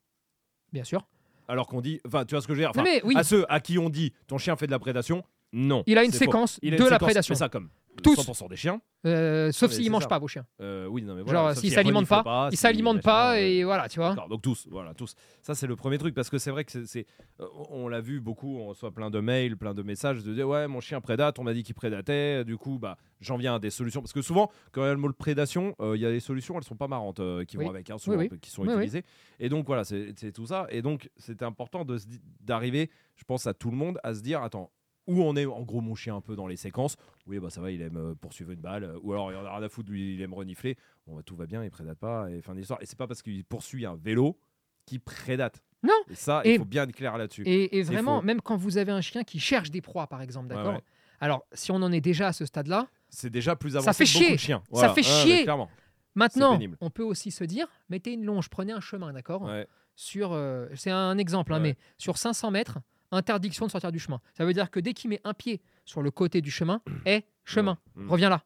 S2: Bien sûr.
S1: Alors qu'on dit, enfin, tu vois ce que je veux dire? Enfin,
S2: oui,
S1: À ceux à qui on dit ton chien fait de la prédation, non.
S2: il a une
S1: c'est
S2: séquence
S1: Il a
S2: de la
S1: séquence,
S2: prédation.
S1: mais ça comme
S2: Tous.
S1: 100% des chiens.
S2: Euh, sauf s'ils
S1: c'est
S2: mangent
S1: ça.
S2: pas, vos chiens.
S1: Euh, oui, non, mais
S2: Genre,
S1: voilà, sauf
S2: s'ils s'alimentent
S1: reniflent
S2: pas, ils s'alimentent pas, et voilà, tu vois.
S1: Donc tous, voilà, tous. Ça, c'est le premier truc, parce que c'est vrai que c'est- c'est. euh, On l'a vu beaucoup, on reçoit plein de mails, plein de messages de dire Ouais, mon chien prédate, on m'a dit qu'il prédatait, du coup, bah, j'en viens à des solutions. Parce que souvent, quand il y a le mot prédation, euh, il y a des solutions, elles sont pas marrantes euh, qui
S2: Oui.
S1: vont avec, hein, souvent,
S2: Oui,
S1: qui sont
S2: Oui, oui.
S1: utilisées. Et donc, voilà, c'est c'est tout ça. Et donc, c'était important de d'arriver, je pense, à tout le monde, à se dire Attends, où on est en gros mon chien un peu dans les séquences oui bah ça va il aime euh, poursuivre une balle euh, ou alors il en a rien à foutre lui il aime renifler bon bah, tout va bien il prédate pas et fin d'histoire et c'est pas parce qu'il poursuit un vélo qui prédate
S2: Non.
S1: et ça
S2: Et-
S1: il faut bien être clair là-dessus
S2: Et, vraiment, même quand vous avez un chien qui cherche des proies, par exemple, d'accord
S1: ouais.
S2: Alors, si on en est déjà à ce stade-là,
S1: c'est déjà plus avancé
S2: Ça fait chier.
S1: de chiens
S2: Ça fait
S1: ouais,
S2: chier.
S1: clairement
S2: maintenant, on peut aussi se dire mettez une longe, prenez un chemin, d'accord
S1: Ouais.
S2: sur, euh, c'est un exemple, hein, mais sur 500 mètres, interdiction de sortir du chemin. Ça veut dire que dès qu'il met un pied sur le côté du chemin, (clears throat) est chemin.
S1: Mm.
S2: reviens là.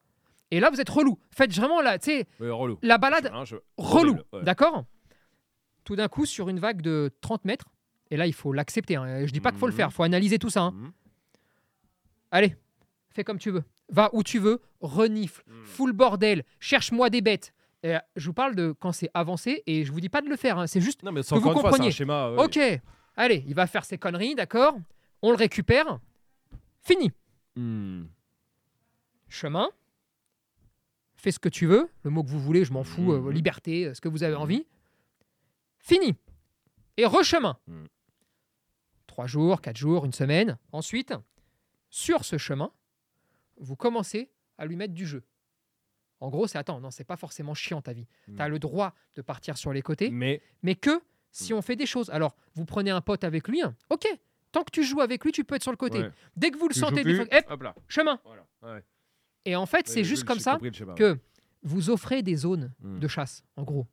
S2: Et là, vous êtes relou. Faites vraiment la,
S1: relou
S2: la balade
S1: Hein, je-
S2: relou,
S1: ouais.
S2: d'accord? Tout d'un coup, sur une vague de 30 mètres, et là, il faut l'accepter. hein. Je dis pas qu'il faut le
S1: Mhm.
S2: faire, il faut analyser tout ça. hein.
S1: Mhm.
S2: Allez, fais comme tu veux. Va où tu veux, renifle,
S1: Mm.
S2: full bordel, cherche-moi des bêtes. Et, euh, je vous parle de quand c'est avancé, et je vous dis pas de le faire, hein, c'est juste
S1: non mais c'est
S2: Que vous
S1: fois un
S2: compreniez.
S1: schéma ouais.
S2: Ok, allez, il va faire ses conneries, d'accord? On le récupère. Fini.
S1: Hmm.
S2: Chemin. Fais ce que tu veux. Le mot que vous voulez, je m'en fous. euh,
S1: Mhm.
S2: liberté, euh, ce que vous avez envie. Fini. Et rechemin.
S1: Mhm.
S2: Trois jours, quatre jours, une semaine. Ensuite, sur ce chemin, vous commencez à lui mettre du jeu. En gros, c'est attends, non, c'est pas forcément chiant ta vie. Tu as le droit de partir sur les côtés,
S1: mais
S2: mais que si
S1: Mm.
S2: on fait des choses. Alors, vous prenez un pote avec lui, hein, ok. Tant que tu joues avec lui, tu peux être sur le côté.
S1: ouais,
S2: Dès que vous le
S1: tu
S2: sentez,
S1: plus,
S2: hop,
S1: hop là
S2: chemin.
S1: voilà ouais.
S2: Et en fait,
S1: Ouais,
S2: c'est juste comme ça que vous offrez des zones
S1: Mm.
S2: de chasse, en gros,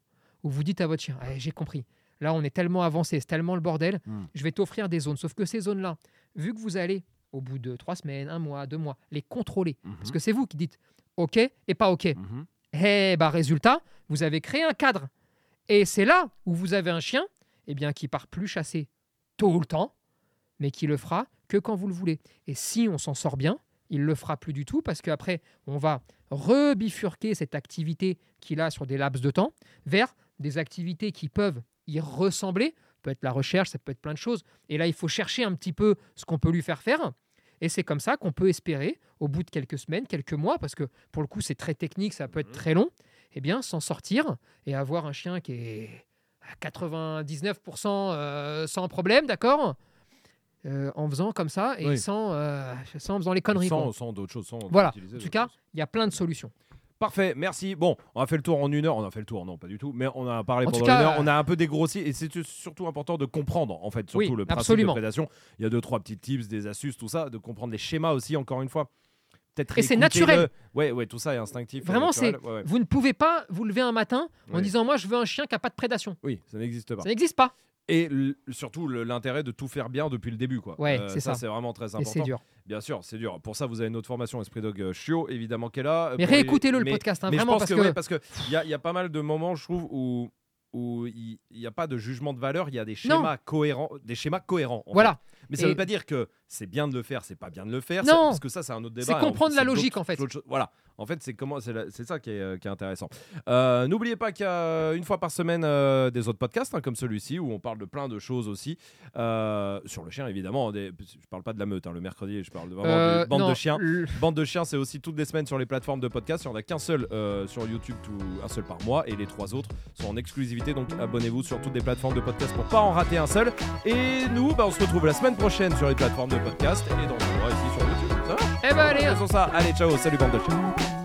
S2: où vous dites à votre chien, Eh, j'ai compris, là on est tellement avancé, c'est tellement le bordel,
S1: Mm.
S2: je vais t'offrir des zones. Sauf que ces zones-là, vu que vous allez, au bout de trois semaines, un mois, deux mois, les contrôler, parce que c'est vous qui dites OK et pas OK. Eh bah résultat, vous avez créé un cadre. Et c'est là où vous avez un chien eh bien, qui part plus chasser tout le temps, mais qui le fera que quand vous le voulez. Et si on s'en sort bien, il le fera plus du tout parce qu'après, on va rebifurquer cette activité qu'il a sur des laps de temps vers des activités qui peuvent y ressembler. Ça peut être la recherche, ça peut être plein de choses. Et là, il faut chercher un petit peu ce qu'on peut lui faire faire. Et c'est comme ça qu'on peut espérer, au bout de quelques semaines, quelques mois, parce que pour le coup, c'est très technique, ça peut être
S1: Mhm.
S2: très long, eh bien, s'en sortir et avoir un chien qui est à 99% euh, sans problème, d'accord Euh, En faisant comme ça et
S1: Oui.
S2: sans, euh, sans en faisant les conneries.
S1: sans, sans d'autres choses. sans
S2: Voilà. En tout cas, il y a plein de solutions.
S1: Parfait, merci. Bon, on a fait le tour en une heure. On a fait le tour, non, pas du tout. Mais on a parlé
S2: En
S1: pendant
S2: cas,
S1: une heure.
S2: euh,
S1: On a un peu dégrossi. Et c'est surtout important de comprendre, en fait, surtout
S2: Oui,
S1: le principe
S2: absolument.
S1: de prédation. Il y a deux, trois petits tips, des astuces, tout ça, de comprendre les schémas aussi, encore une fois. Peut-être
S2: Et c'est naturel.
S1: le- Ouais, ouais, tout ça est instinctif.
S2: Vraiment.
S1: Ouais, ouais.
S2: Vous ne pouvez pas vous lever un matin en disant Moi, je veux un chien qui n'a pas de prédation.
S1: Oui, ça n'existe pas.
S2: Ça n'existe pas.
S1: Et surtout l'intérêt de tout faire bien depuis le début, quoi. Euh,
S2: Ouais, c'est ça.
S1: C'est vraiment très
S2: Et
S1: important.
S2: c'est dur.
S1: Bien sûr, c'est dur. Pour ça, vous avez notre formation Esprit Dog euh, Chiot, évidemment, qu'elle a.
S2: Mais
S1: Pour les-
S2: réécoutez-le, le
S1: mais-
S2: podcast, hein,
S1: mais je
S2: vraiment,
S1: pense
S2: parce
S1: que,
S2: que.
S1: ouais, parce que il y a, y a pas mal de moments, je trouve, où où il n'y a pas de jugement de valeur, il y a des
S2: Non.
S1: schémas cohérents, des schémas cohérents. en
S2: Voilà.
S1: fait. Mais ça ne veut pas dire que c'est bien de le faire, c'est pas bien de le faire.
S2: Non.
S1: parce que ça, c'est un autre débat.
S2: C'est
S1: en-
S2: comprendre la logique, en fait.
S1: Voilà. En fait, c'est comment, c'est ça qui est, euh, qui est intéressant. Euh, N'oubliez pas qu'il y a une fois par semaine euh, des autres podcasts hein, comme celui-ci où on parle de plein de choses aussi Euh, sur le chien évidemment. Des, je parle pas de la meute hein, le mercredi, je parle de vraiment
S2: Euh,
S1: de bande
S2: non,
S1: de chiens.
S2: le-
S1: Bande de chiens, c'est aussi toutes les semaines sur les plateformes de podcast. Il n'y en a qu'un seul euh, sur YouTube, tout, un seul par mois, et les trois autres sont en exclusivité. Donc abonnez-vous sur toutes les plateformes de podcast pour pas en rater un seul. Et nous, bah, on se retrouve la semaine prochaine sur les plateformes de podcast et dans le mois ici sur YouTube. Ça va
S2: Eh ben allez,
S1: Faisons ça. Allez, ciao, salut bande de chiens.